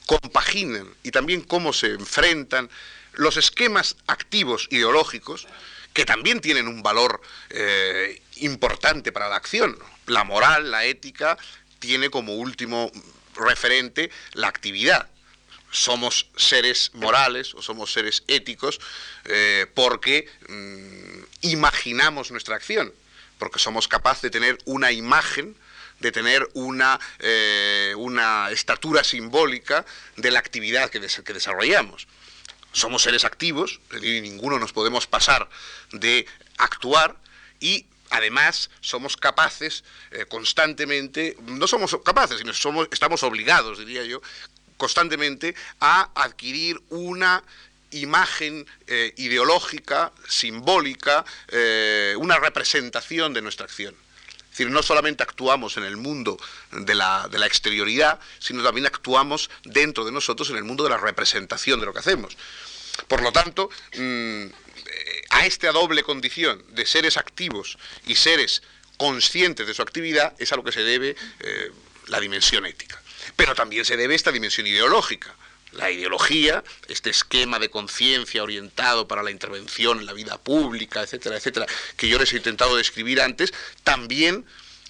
B: compaginan y también cómo se enfrentan los esquemas activos ideológicos que también tienen un valor eh, importante para la acción. La moral, la ética, tiene como último referente la actividad. Somos seres morales o somos seres éticos eh, porque mm, imaginamos nuestra acción, porque somos capaces de tener una imagen de tener una, eh, una estatura simbólica de la actividad que, que desarrollamos somos seres activos, y ninguno nos podemos pasar de actuar y además somos capaces eh, constantemente, no somos capaces, sino estamos obligados, diría yo, constantemente a adquirir una imagen eh, ideológica, simbólica, eh, una representación de nuestra acción. Es decir, no solamente actuamos en el mundo de la, de la, exterioridad, sino también actuamos dentro de nosotros en el mundo de la representación de lo que hacemos. Por lo tanto, mm, a esta doble condición de seres activos y seres conscientes de su actividad es a lo que se debe eh, la dimensión ética. Pero también se debe esta dimensión ideológica. La ideología, este esquema de conciencia orientado para la intervención en la vida pública, etcétera, etcétera, que yo les he intentado describir antes, también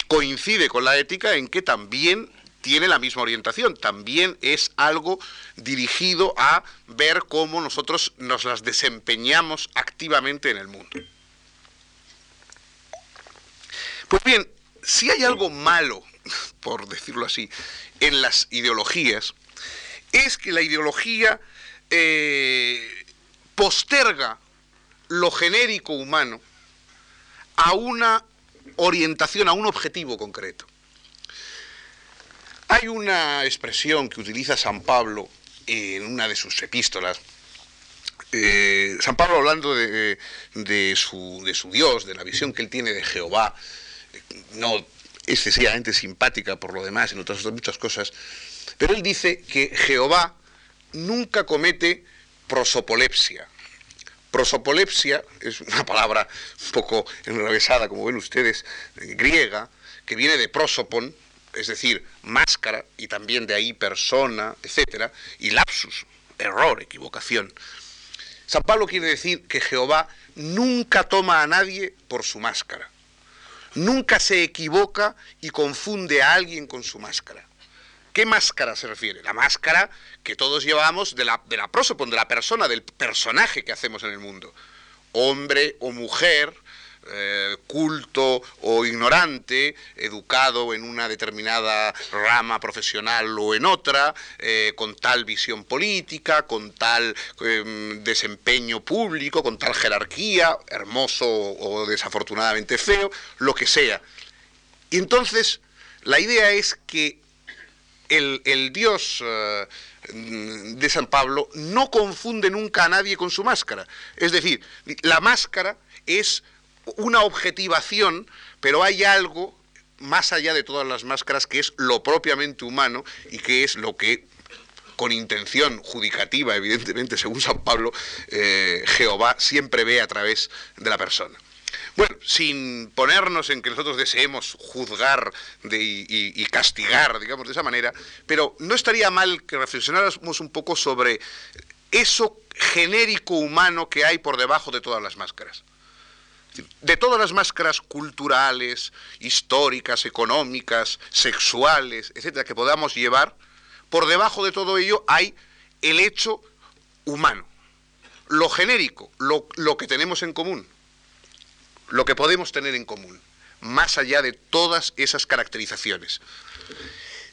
B: coincide con la ética en que también tiene la misma orientación, también es algo dirigido a ver cómo nosotros nos las desempeñamos activamente en el mundo. Pues bien, si hay algo malo, por decirlo así, en las ideologías, es que la ideología eh, posterga lo genérico humano a una orientación, a un objetivo concreto. Hay una expresión que utiliza San Pablo en una de sus epístolas. Eh, San Pablo hablando de, su, de su Dios, de la visión que él tiene de Jehová, no excesivamente simpática por lo demás, en otras muchas cosas, pero él dice que Jehová nunca comete prosopolepsia. Prosopolepsia es una palabra un poco enrevesada, como ven ustedes, griega, que viene de prosopon, es decir, máscara y también de ahí persona, etcétera, y lapsus, error, equivocación. San Pablo quiere decir que Jehová nunca toma a nadie por su máscara. Nunca se equivoca y confunde a alguien con su máscara. ¿Qué máscara se refiere? La máscara que todos llevamos de la, de la prosopon, de la persona, del personaje que hacemos en el mundo. Hombre o mujer, eh, culto o ignorante, educado en una determinada rama profesional o en otra, eh, con tal visión política, con tal em, desempeño público, con tal jerarquía, hermoso o desafortunadamente feo, lo que sea. Y entonces, la idea es que el, Dios... Eh, de San Pablo no confunde nunca a nadie con su máscara. Es decir, la máscara es una objetivación, pero hay algo más allá de todas las máscaras que es lo propiamente humano y que es lo que con intención judicativa, evidentemente, según San Pablo, eh, Jehová siempre ve a través de la persona. Bueno, sin ponernos en que nosotros deseemos juzgar y, y, castigar, digamos, de esa manera, pero no estaría mal que reflexionáramos un poco sobre eso genérico humano que hay por debajo de todas las máscaras de todas las máscaras culturales, históricas, económicas, sexuales, etcétera, que podamos llevar, por debajo de todo ello hay el hecho humano, lo genérico, lo que tenemos en común, lo que podemos tener en común, más allá de todas esas caracterizaciones.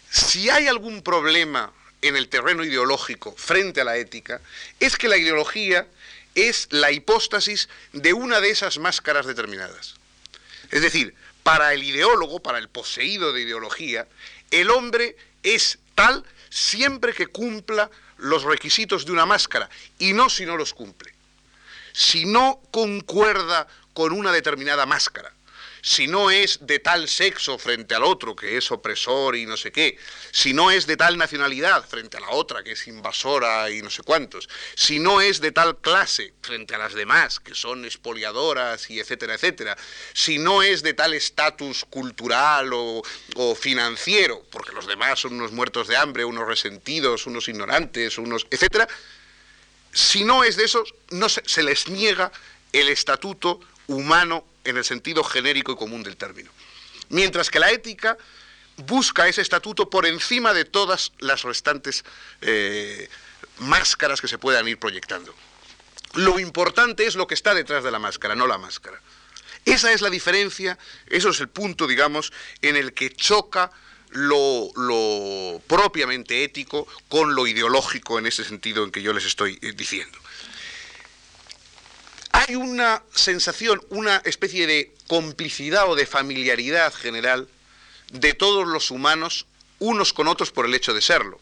B: Si hay algún problema en el terreno ideológico frente a la ética, es que la ideología es la hipóstasis de una de esas máscaras determinadas. Es decir, para el ideólogo, para el poseído de ideología, el hombre es tal siempre que cumpla los requisitos de una máscara, y no si no los cumple. Si no concuerda con una determinada máscara, si no es de tal sexo frente al otro, que es opresor y no sé qué, si no es de tal nacionalidad frente a la otra, que es invasora y no sé cuántos, si no es de tal clase frente a las demás, que son expoliadoras y etcétera, etcétera, si no es de tal estatus cultural o, financiero, porque los demás son unos muertos de hambre, unos resentidos, unos ignorantes, unos, etcétera, si no es de esos, no se les niega el estatuto humano en el sentido genérico y común del término. Mientras que la ética busca ese estatuto por encima de todas las restantes eh, máscaras que se puedan ir proyectando. Lo importante es lo que está detrás de la máscara, no la máscara. Esa es la diferencia, eso es el punto, digamos, en el que choca lo, propiamente ético con lo ideológico en ese sentido en que yo les estoy eh, diciendo hay una sensación, una especie de complicidad o de familiaridad general de todos los humanos unos con otros por el hecho de serlo.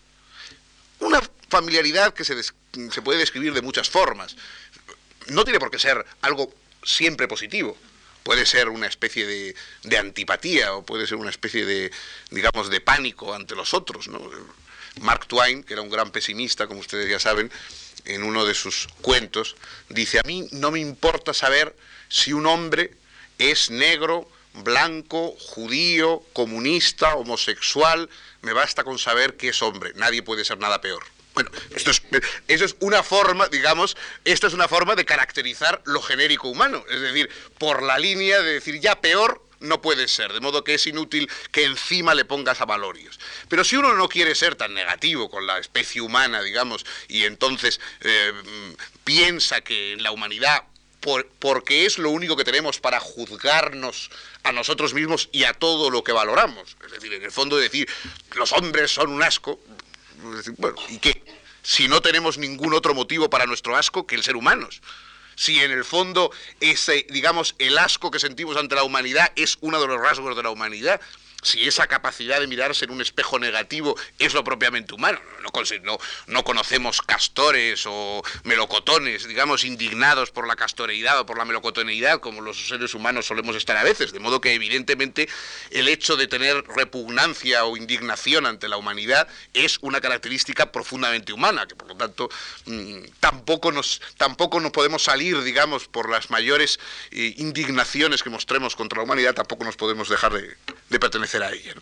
B: Una familiaridad que se, puede describir de muchas formas. No tiene por qué ser algo siempre positivo. Puede ser una especie de, antipatía o puede ser una especie de, digamos, de pánico ante los otros. Mark Twain, que era un gran pesimista, como ustedes ya saben, en uno de sus cuentos, dice, a mí no me importa saber si un hombre es negro, blanco, judío, comunista, homosexual, me basta con saber que es hombre, nadie puede ser nada peor. Bueno, esto es, una forma, digamos, esta es una forma de caracterizar lo genérico humano, es decir, por la línea de decir ya peor no puede ser, de modo que es inútil que encima le pongas a valorios. Pero si uno no quiere ser tan negativo con la especie humana, digamos, y entonces eh, piensa que en la humanidad porque es lo único que tenemos para juzgarnos a nosotros mismos y a todo lo que valoramos. Es decir, en el fondo decir, los hombres son un asco, bueno, ¿y qué? Si no tenemos ningún otro motivo para nuestro asco que el ser humanos si en el fondo ese, digamos, el asco que sentimos ante la humanidad es uno de los rasgos de la humanidad, si esa capacidad de mirarse en un espejo negativo es lo propiamente humano. No, no, conocemos castores o melocotones, digamos, indignados por la castoreidad o por la melocotoneidad, como los seres humanos solemos estar a veces. De modo que, evidentemente, el hecho de tener repugnancia o indignación ante la humanidad es una característica profundamente humana, que por lo tanto mm, tampoco, nos, tampoco nos podemos salir, digamos, por las mayores eh, indignaciones que mostremos contra la humanidad, tampoco nos podemos dejar de pertenecer a ella.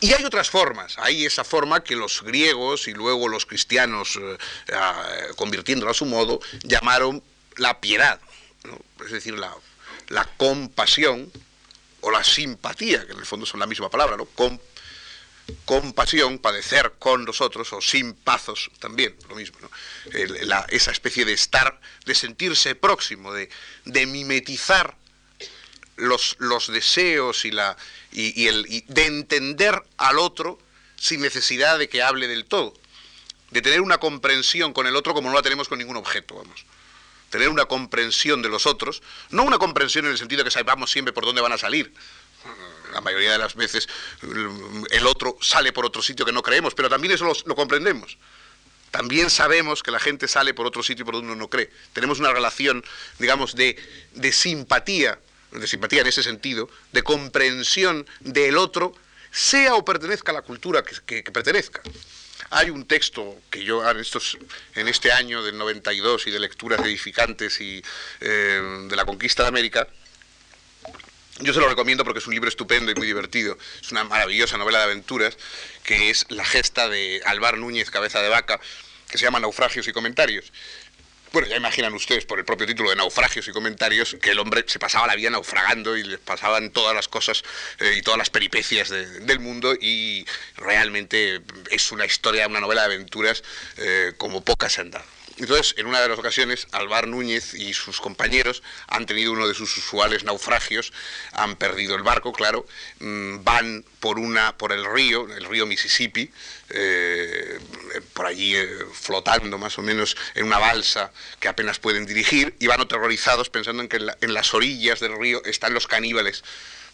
B: Y hay otras formas. Hay esa forma que los griegos y luego los cristianos, eh, convirtiéndola a su modo, llamaron la piedad, es decir, la, compasión o la simpatía, que en el fondo son la misma palabra, ¿no? compasión, padecer con nosotros, o sin pazos también, lo mismo, esa especie de estar, de sentirse próximo, de, mimetizar los, deseos y, la, y, el, de entender al otro sin necesidad de que hable del todo, de tener una comprensión con el otro como no la tenemos con ningún objeto, vamos. Tener una comprensión de los otros, no una comprensión en el sentido de que sabemos siempre por dónde van a salir, la mayoría de las veces el otro sale por otro sitio que no creemos, pero también eso lo, comprendemos. También sabemos que la gente sale por otro sitio por donde uno no cree. Tenemos una relación, digamos, de, simpatía, de simpatía en ese sentido, de comprensión del otro, sea o pertenezca a la cultura que, pertenezca. Hay un texto que yo en, estos, en este año del 92 y de lecturas edificantes y eh, de la conquista de América, yo se lo recomiendo porque es un libro estupendo y muy divertido. Es una maravillosa novela de aventuras que es La gesta de Alvar Núñez Cabeza de Vaca, que se llama Naufragios y Comentarios. Bueno, ya imaginan ustedes por el propio título de Naufragios y Comentarios que el hombre se pasaba la vida naufragando y les pasaban todas las cosas eh, y todas las peripecias del mundo y realmente es una historia, una novela de aventuras eh, como pocas han dado. Entonces, en una de las ocasiones, Alvar Núñez y sus compañeros han tenido uno de sus usuales naufragios, han perdido el barco, claro, mm, van por, una, por el río, el río Mississippi, eh, por allí eh, flotando más o menos en una balsa que apenas pueden dirigir, y van aterrorizados pensando en que en, las orillas del río están los caníbales,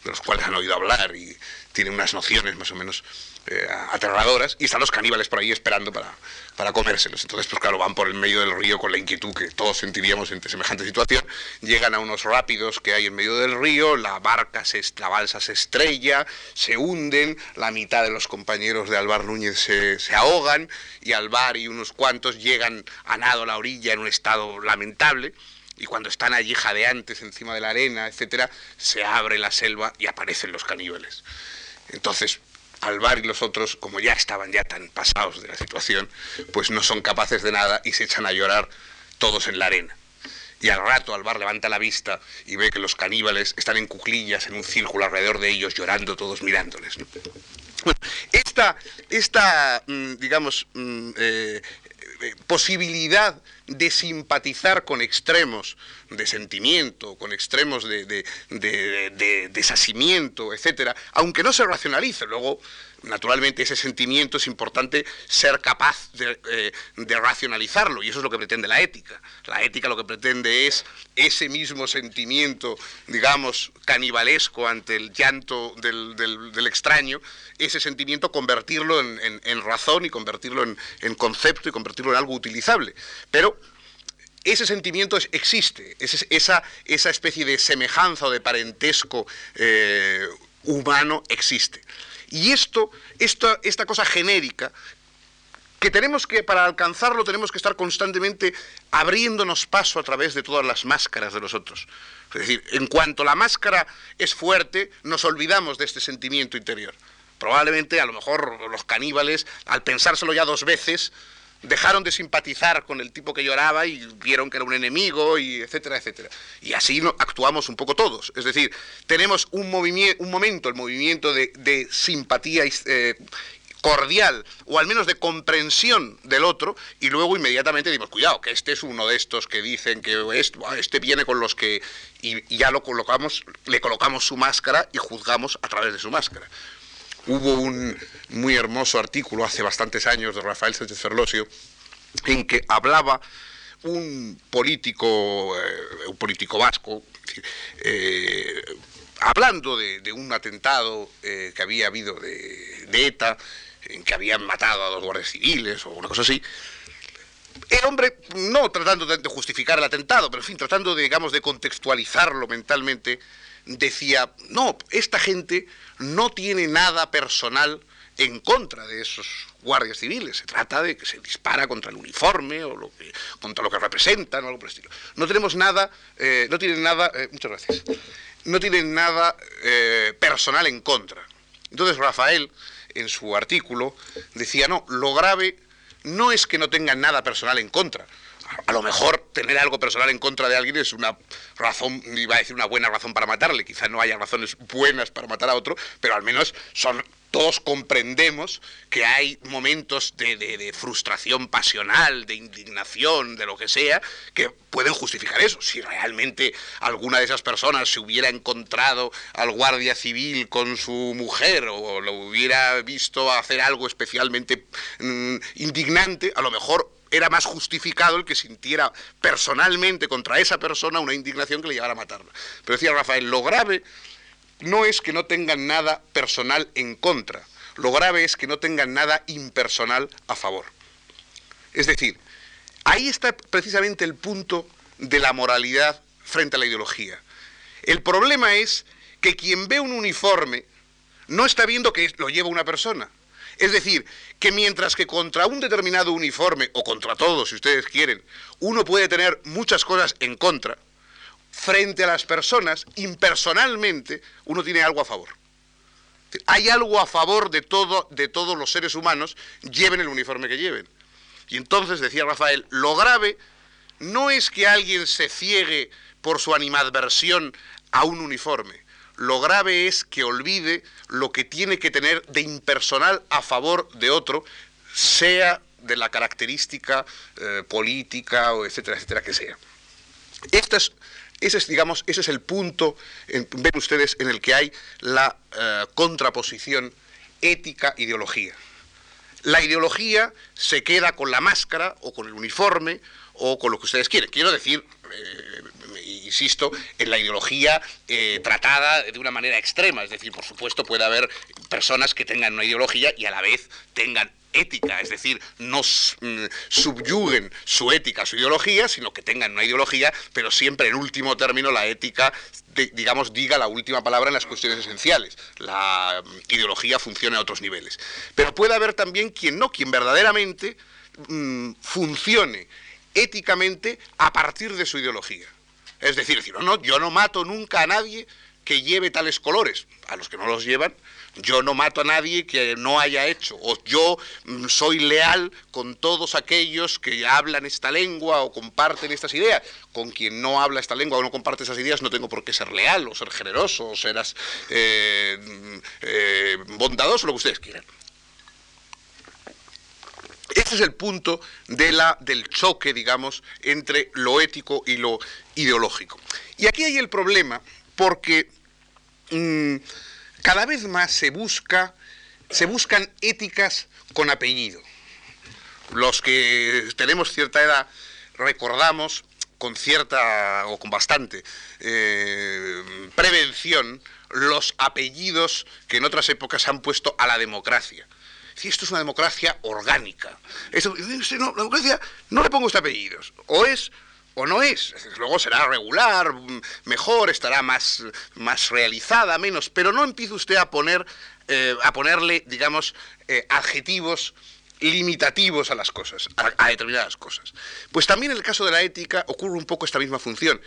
B: de los cuales han oído hablar y tienen unas nociones más o menos eh, aterradoras, y están los caníbales por ahí esperando para, para comérselos. Entonces, pues claro, van por el medio del río con la inquietud que todos sentiríamos ante semejante situación. Llegan a unos rápidos que hay en medio del río, la barca, se, la balsa se estrella, se hunden, la mitad de los compañeros de Alvar Núñez se, ahogan y Alvar y unos cuantos llegan a nado a la orilla en un estado lamentable y cuando están allí jadeantes encima de la arena, etcétera, se abre la selva y aparecen los caníbales. Entonces, Alvar y los otros, como ya estaban ya tan pasados de la situación, pues no son capaces de nada y se echan a llorar todos en la arena. Y al rato Alvar levanta la vista y ve que los caníbales están en cuclillas, en un círculo alrededor de ellos, llorando todos mirándoles. Bueno, esta, esta mm, digamos, mm, eh, eh, posibilidad de simpatizar con extremos de sentimiento, con extremos de, de, desasimiento, etcétera, aunque no se racionalice. Luego, naturalmente, ese sentimiento es importante ser capaz eh, de, racionalizarlo, y eso es lo que pretende la ética. La ética lo que pretende es ese mismo sentimiento, digamos, canibalesco ante el llanto del, extraño, ese sentimiento convertirlo en, razón y convertirlo en, concepto y convertirlo en algo utilizable. Pero ese sentimiento existe, esa, especie de semejanza o de parentesco eh, humano existe. Y esto, esta, cosa genérica, que tenemos que, para alcanzarlo, tenemos que estar constantemente abriéndonos paso a través de todas las máscaras de los otros. Es decir, en cuanto la máscara es fuerte, nos olvidamos de este sentimiento interior. Probablemente, a lo mejor, los caníbales, al pensárselo ya dos veces, dejaron de simpatizar con el tipo que lloraba y vieron que era un enemigo, y etcétera, etcétera. Y así actuamos un poco todos. Es decir, tenemos un, un momento, el movimiento de, simpatía eh, cordial o al menos de comprensión del otro y luego inmediatamente decimos, cuidado, que este es uno de estos que dicen que este viene con los que y, ya lo colocamos, le colocamos su máscara y juzgamos a través de su máscara. Hubo un muy hermoso artículo hace bastantes años de Rafael Sánchez Ferlosio en que hablaba un político, eh, un político vasco, eh, hablando de, un atentado eh, que había habido de, de, ETA, en que habían matado a dos guardias civiles o una cosa así. El hombre, no tratando de justificar el atentado, pero en fin, tratando, digamos, de contextualizarlo mentalmente, decía, no, esta gente no tiene nada personal en contra de esos guardias civiles. Se trata de que se dispara contra el uniforme o lo que, contra lo que representan o algo por el estilo. No tenemos nada, eh, no tienen nada, eh, muchas gracias, no tienen nada eh, personal en contra. Entonces Rafael, en su artículo, decía, no, lo grave no es que no tengan nada personal en contra, a lo mejor tener algo personal en contra de alguien es una razón, iba a decir una buena razón para matarle, quizás no haya razones buenas para matar a otro, pero al menos son todos comprendemos que hay momentos de, frustración pasional, de indignación, de lo que sea, que pueden justificar eso. Si realmente alguna de esas personas se hubiera encontrado al guardia civil con su mujer o lo hubiera visto hacer algo especialmente mm, indignante, a lo mejor era más justificado el que sintiera personalmente contra esa persona una indignación que le llevara a matarla. Pero decía Rafael, lo grave no es que no tengan nada personal en contra, lo grave es que no tengan nada impersonal a favor. Es decir, ahí está precisamente el punto de la moralidad frente a la ideología. El problema es que quien ve un uniforme no está viendo que lo lleva una persona. Es decir, que mientras que contra un determinado uniforme, o contra todos, si ustedes quieren, uno puede tener muchas cosas en contra, frente a las personas, impersonalmente, uno tiene algo a favor. Hay algo a favor de, todo, de todos los seres humanos, lleven el uniforme que lleven. Y entonces, decía Rafael, lo grave no es que alguien se ciegue por su animadversión a un uniforme. Lo grave es que olvide lo que tiene que tener de impersonal a favor de otro, sea de la característica eh, política o etcétera, etcétera que sea. Es ese es, digamos, ese es el punto, ven ustedes, en el que hay la eh, contraposición ética-ideología. La ideología se queda con la máscara o con el uniforme o con lo que ustedes quieren. Quiero decir, eh, insisto, en la ideología eh, tratada de una manera extrema. Es decir, por supuesto, puede haber personas que tengan una ideología y a la vez tengan ética, es decir, no mm, subyuguen su ética su ideología, sino que tengan una ideología, pero siempre en último término la ética, digamos, diga la última palabra en las cuestiones esenciales. La mm, ideología funciona a otros niveles. Pero puede haber también quien no, quien verdaderamente mm, funcione éticamente a partir de su ideología. Es decir, decir no, yo no mato nunca a nadie que lleve tales colores. A los que no los llevan, yo no mato a nadie que no haya hecho, o yo mm, soy leal con todos aquellos que hablan esta lengua o comparten estas ideas. Con quien no habla esta lengua o no comparte esas ideas no tengo por qué ser leal o ser generoso o ser eh, mm, eh, bondadoso, lo que ustedes quieran. Este es el punto de la, del choque, digamos, entre lo ético y lo ideológico. Y aquí hay el problema porque... Mm, cada vez más se busca, se buscan éticas con apellido. Los que tenemos cierta edad recordamos con cierta o con bastante eh, prevención los apellidos que en otras épocas han puesto a la democracia. Si esto es una democracia orgánica. Esto, no, la democracia no le pongo este apellidos. O es o no es. Luego será regular, mejor, estará más, más realizada, menos, pero no empiece usted a poner eh, a ponerle, digamos, eh, adjetivos limitativos a las cosas, a, determinadas cosas. Pues también en el caso de la ética ocurre un poco esta misma función.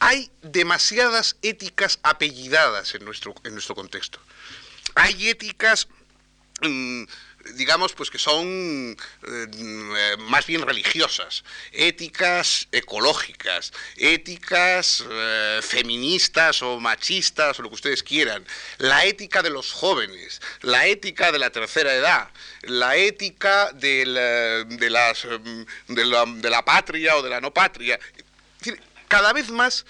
B: Hay demasiadas éticas apellidadas en nuestro, en nuestro contexto. Hay éticas mm, digamos, pues que son eh, más bien religiosas, éticas ecológicas, éticas eh, feministas o machistas o lo que ustedes quieran, la ética de los jóvenes, la ética de la tercera edad, la ética de la, de, las, de la, de la patria o de la no patria. Cada vez más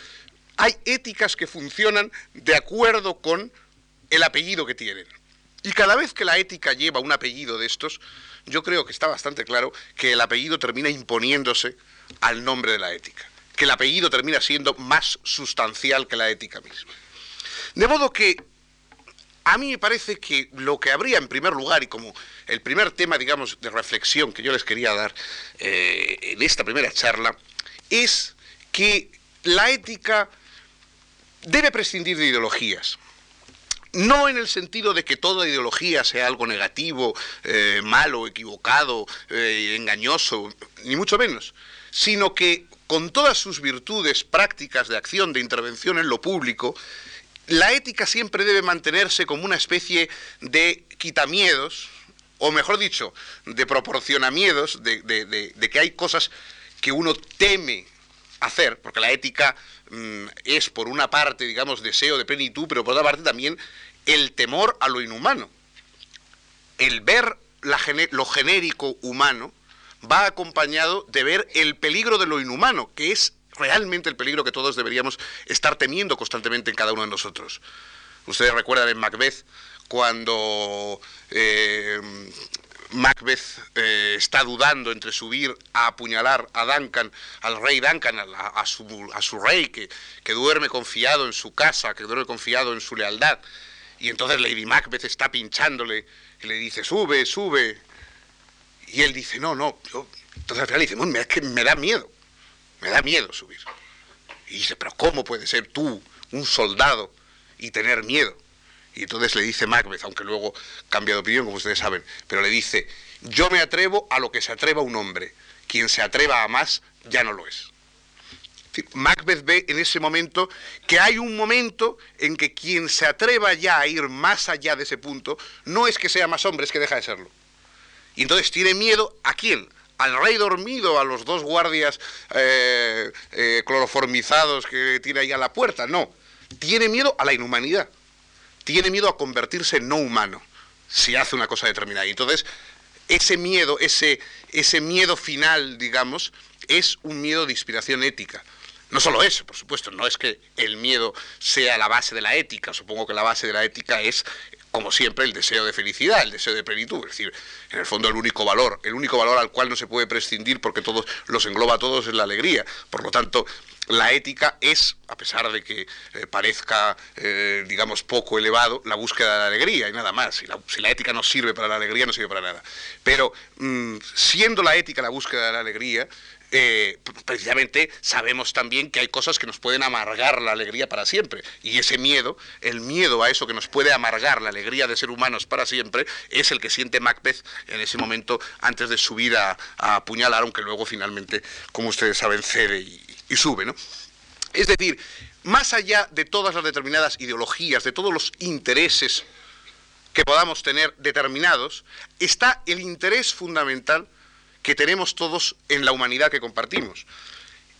B: hay éticas que funcionan de acuerdo con el apellido que tienen. Y cada vez que la ética lleva un apellido de estos, yo creo que está bastante claro que el apellido termina imponiéndose al nombre de la ética, que el apellido termina siendo más sustancial que la ética misma. De modo que a mí me parece que lo que habría en primer lugar y como el primer tema, digamos, de reflexión que yo les quería dar eh, en esta primera charla, es que la ética debe prescindir de ideologías no en el sentido de que toda ideología sea algo negativo, eh, malo, equivocado, eh, engañoso, ni mucho menos, sino que con todas sus virtudes prácticas de acción, de intervención en lo público, la ética siempre debe mantenerse como una especie de quitamiedos, o mejor dicho, de proporcionamiedos, de, de que hay cosas que uno teme hacer, porque la ética mm, es por una parte, digamos, deseo de plenitud, pero por otra parte también el temor a lo inhumano. el ver lo genérico humano va acompañado de ver el peligro de lo inhumano, que es realmente el peligro que todos deberíamos estar temiendo constantemente en cada uno de nosotros. Ustedes recuerdan en Macbeth cuando eh, Macbeth eh, está dudando entre subir a apuñalar a Duncan, al rey Duncan, a, su, rey que, duerme confiado en su casa, que duerme confiado en su lealtad. Y entonces Lady Macbeth está pinchándole y le dice, sube, sube. Y él dice, no, no. Entonces al final dice, es que me da miedo, me da miedo subir. Y dice, pero ¿cómo puede ser tú, un soldado, y tener miedo? Y entonces le dice Macbeth, aunque luego cambia de opinión, como ustedes saben, pero le dice, yo me atrevo a lo que se atreva un hombre, quien se atreva a más ya no lo es. Macbeth ve en ese momento que hay un momento en que quien se atreva ya a ir más allá de ese punto, no es que sea más hombre, es que deja de serlo. Y entonces tiene miedo a quién? Al rey dormido, a los dos guardias eh, eh, cloroformizados que tiene ahí a la puerta. No, tiene miedo a la inhumanidad tiene miedo a convertirse en no humano si hace una cosa determinada. Y entonces, ese miedo, ese, ese miedo final, digamos, es un miedo de inspiración ética. No solo eso, por supuesto, no es que el miedo sea la base de la ética, supongo que la base de la ética es, como siempre, el deseo de felicidad, el deseo de plenitud, es decir, en el fondo el único valor, el único valor al cual no se puede prescindir porque todos los engloba a todos es la alegría. Por lo tanto, la ética es, a pesar de que eh, parezca, eh, digamos, poco elevado, la búsqueda de la alegría y nada más. Si la, ética no sirve para la alegría, no sirve para nada. Pero mm, siendo la ética la búsqueda de la alegría, eh, precisamente sabemos también que hay cosas que nos pueden amargar la alegría para siempre. Y ese miedo, el miedo a eso que nos puede amargar la alegría de ser humanos para siempre, es el que siente Macbeth en ese momento antes de subir a, a apuñalar, aunque luego finalmente, como ustedes saben, cede y, sube, ¿no? Es decir, más allá de todas las determinadas ideologías, de todos los intereses que podamos tener determinados, está el interés fundamental que tenemos todos en la humanidad que compartimos.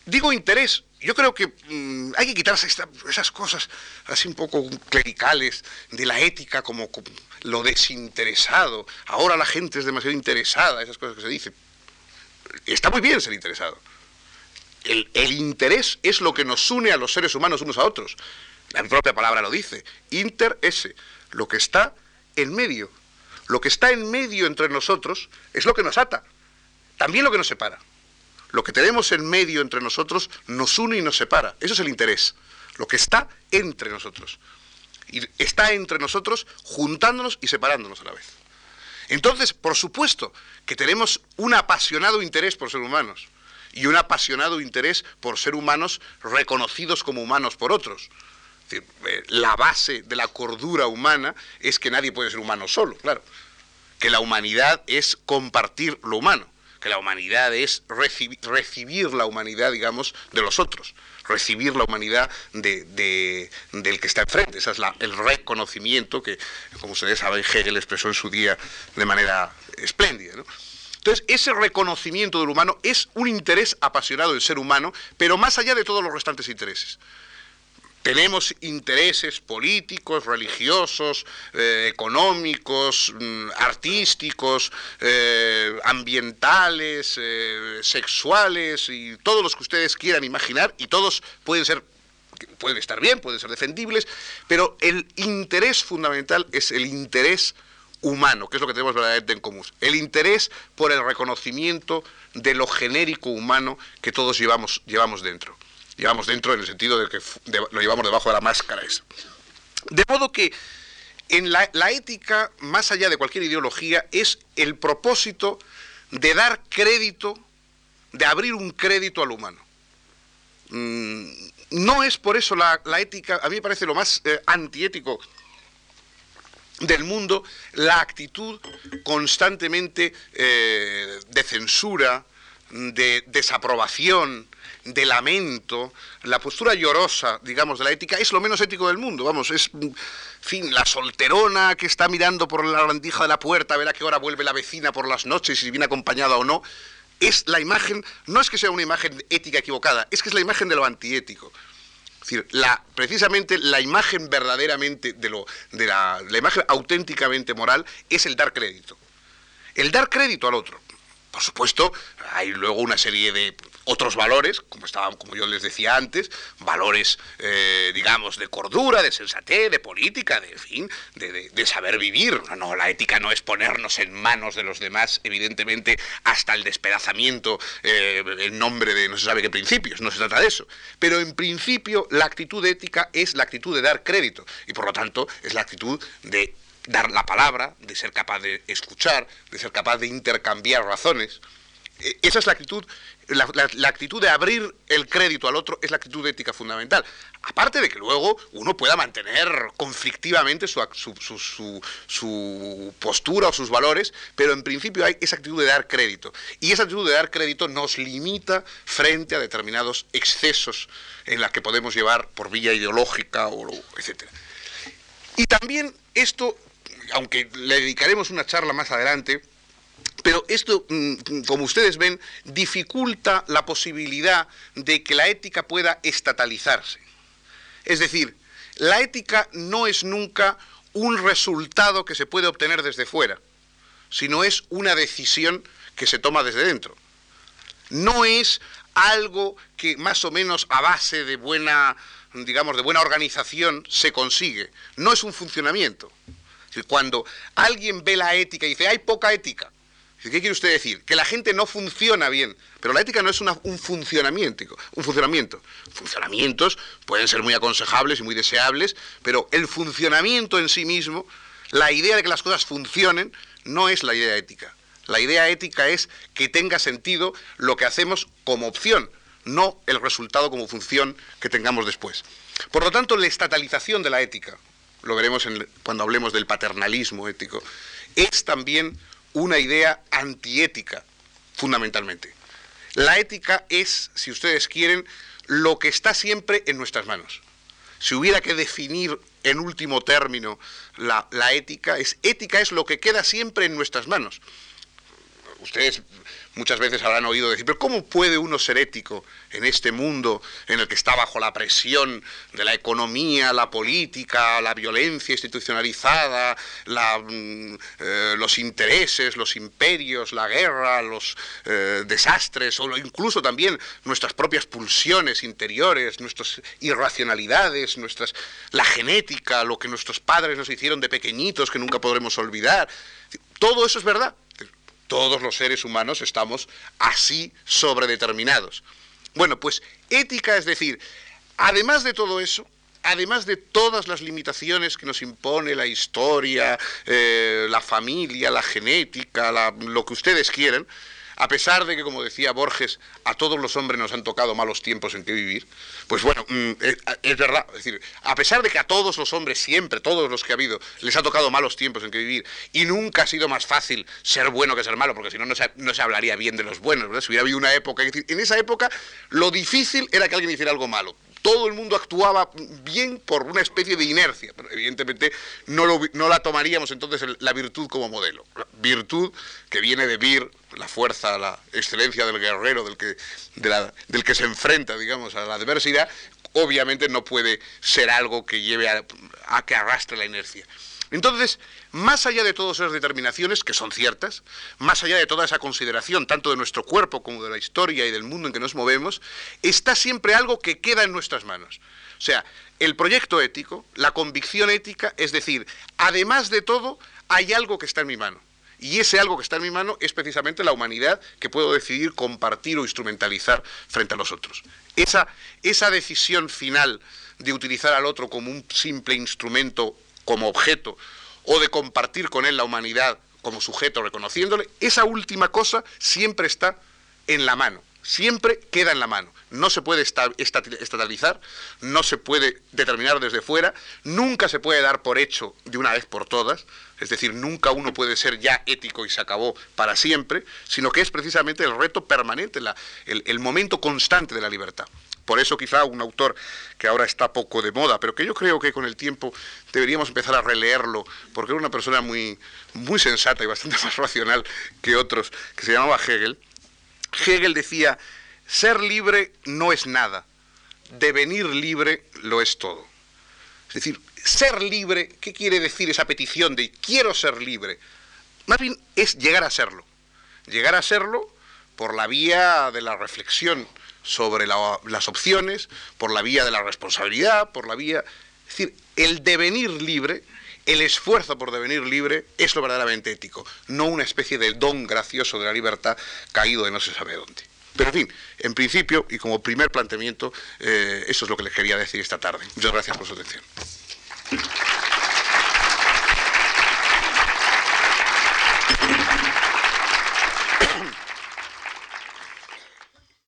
B: Digo interés, yo creo que mm, hay que quitarse esas cosas así un poco clericales de la ética como, como, lo desinteresado. Ahora la gente es demasiado interesada, esas cosas que se dicen. Está muy bien ser interesado el, interés es lo que nos une a los seres humanos unos a otros. La propia palabra lo dice. Inter ese, lo que está en medio. Lo que está en medio entre nosotros es lo que nos ata. También lo que nos separa. Lo que tenemos en medio entre nosotros nos une y nos separa. Eso es el interés. Lo que está entre nosotros. Y está entre nosotros juntándonos y separándonos a la vez. Entonces, por supuesto que tenemos un apasionado interés por ser humanos y un apasionado interés por ser humanos reconocidos como humanos por otros. Eh, la base de la cordura humana es que nadie puede ser humano solo, claro. Que la humanidad es compartir lo humano, que la humanidad es recibir, la humanidad, digamos, de los otros, recibir la humanidad de, del que está enfrente. Ese es el reconocimiento que, como ustedes saben, Hegel expresó en su día de manera espléndida. ¿no? Entonces, ese reconocimiento del humano es un interés apasionado del ser humano, pero más allá de todos los restantes intereses. Tenemos intereses políticos, religiosos, eh, económicos, mm, artísticos, eh, ambientales, eh, sexuales y todos los que ustedes quieran imaginar, y todos pueden ser pueden estar bien, pueden ser defendibles, pero el interés fundamental es el interés humano, que es lo que tenemos verdaderamente en común. El interés por el reconocimiento de lo genérico humano que todos llevamos, llevamos dentro. Llevamos dentro en el sentido de que lo llevamos debajo de la máscara eso. De modo que en la, ética, más allá de cualquier ideología, es el propósito de dar crédito, de abrir un crédito al humano. Mm, no es por eso la, ética, a mí me parece lo más eh, antiético del mundo la actitud constantemente eh, de censura, de desaprobación, de lamento, la postura llorosa, digamos, de la ética, es lo menos ético del mundo. Vamos, es, en fin, la solterona que está mirando por la rendija de la puerta a ver a qué hora vuelve la vecina por las noches, si viene acompañada o no. Es la imagen, no es que sea una imagen ética equivocada, es que es la imagen de lo antiético. Es decir, la, precisamente la imagen verdaderamente de lo, de la, la imagen auténticamente moral es el dar crédito. El dar crédito al otro. Por supuesto, hay luego una serie de otros valores, como estaban, como yo les decía antes, valores, eh, digamos, de cordura, de sensatez, de política, de fin, de, saber vivir. No, la ética no es ponernos en manos de los demás, evidentemente, hasta el despedazamiento eh, en nombre de no se sabe qué principios, no se trata de eso. Pero en principio la actitud ética es la actitud de dar crédito y por lo tanto es la actitud de dar la palabra, de ser capaz de escuchar, de ser capaz de intercambiar razones. E, esa es la actitud, la, actitud de abrir el crédito al otro es la actitud ética fundamental. Aparte de que luego uno pueda mantener conflictivamente su, su, postura o sus valores, pero en principio hay esa actitud de dar crédito. Y esa actitud de dar crédito nos limita frente a determinados excesos en la que podemos llevar por vía ideológica, o, etc. Y también esto aunque le dedicaremos una charla más adelante, pero esto, mm, como ustedes ven, dificulta la posibilidad de que la ética pueda estatalizarse. Es decir, la ética no es nunca un resultado que se puede obtener desde fuera, sino es una decisión que se toma desde dentro. No es algo que más o menos a base de buena, digamos, de buena organización se consigue. No es un funcionamiento. Cuando alguien ve la ética y dice, hay poca ética, ¿qué quiere usted decir? Que la gente no funciona bien. Pero la ética no es un funcionamiento, un funcionamiento. Funcionamientos pueden ser muy aconsejables y muy deseables, pero el funcionamiento en sí mismo, la idea de que las cosas funcionen, no es la idea ética. La idea ética es que tenga sentido lo que hacemos como opción, no el resultado como función que tengamos después. Por lo tanto, la estatalización de la ética, lo veremos cuando hablemos del paternalismo ético, es también una idea antiética, fundamentalmente. La ética es, si ustedes quieren, lo que está siempre en nuestras manos. Si hubiera que definir en último término la, la ética, es ética es lo que queda siempre en nuestras manos. Ustedes muchas veces habrán oído decir, pero ¿cómo puede uno ser ético en este mundo en el que está bajo la presión de la economía, la política, la violencia institucionalizada, mm, eh, los intereses, los imperios, la guerra, los eh, desastres, o incluso también nuestras propias pulsiones interiores, nuestras irracionalidades, nuestras, la genética, lo que nuestros padres nos hicieron de pequeñitos que nunca podremos olvidar? Todo eso es verdad todos los seres humanos estamos así sobredeterminados. Bueno, pues ética es decir, además de todo eso, además de todas las limitaciones que nos impone la historia, eh, la familia, la genética, lo que ustedes quieran, a pesar de que, como decía Borges, a todos los hombres nos han tocado malos tiempos en que vivir, pues bueno, mm, eh, es, verdad, es decir, a pesar de que a todos los hombres siempre, todos los que ha habido, les ha tocado malos tiempos en que vivir, y nunca ha sido más fácil ser bueno que ser malo, porque si no, no se, hablaría bien de los buenos, ¿verdad? Si hubiera habido una época, es decir, en esa época lo difícil era que alguien hiciera algo malo, todo el mundo actuaba bien por una especie de inercia, pero evidentemente no, no la tomaríamos entonces la virtud como modelo. Virtud que viene de vir, la fuerza, la excelencia del guerrero, del que, del que se enfrenta, digamos, a la adversidad, obviamente no puede ser algo que lleve a, a que arrastre la inercia. Entonces, más allá de todas esas determinaciones, que son ciertas, más allá de toda esa consideración, tanto de nuestro cuerpo como de la historia y del mundo en que nos movemos, está siempre algo que queda en nuestras manos. O sea, el proyecto ético, la convicción ética, es decir, además de todo, hay algo que está en mi mano. Y ese algo que está en mi mano es precisamente la humanidad que puedo decidir compartir o instrumentalizar frente a los otros. Esa, esa decisión final de utilizar al otro como un simple instrumento como objeto o de compartir con él la humanidad como sujeto reconociéndole, esa última cosa siempre está en la mano, siempre queda en la mano. No se puede estatalizar, no se puede determinar desde fuera, nunca se puede dar por hecho de una vez por todas, es decir, nunca uno puede ser ya ético y se acabó para siempre, sino que es precisamente el reto permanente, el momento constante de la libertad. Por eso quizá un autor que ahora está poco de moda, pero que yo creo que con el tiempo deberíamos empezar a releerlo, porque era una persona muy, muy sensata y bastante más racional que otros, que se llamaba Hegel. Hegel decía, ser libre no es nada, devenir libre lo es todo. Es decir, ser libre, ¿qué quiere decir esa petición de quiero ser libre? Más bien es llegar a serlo. Llegar a serlo por la vía de la reflexión sobre las opciones, por la vía de la responsabilidad, por la vía... Es decir, el devenir libre, el esfuerzo por devenir libre es lo verdaderamente ético, no una especie de don gracioso de la libertad caído de no se sabe dónde. Pero en fin, en principio y como primer planteamiento, eh, eso es lo que les quería decir esta tarde. Muchas gracias por su atención.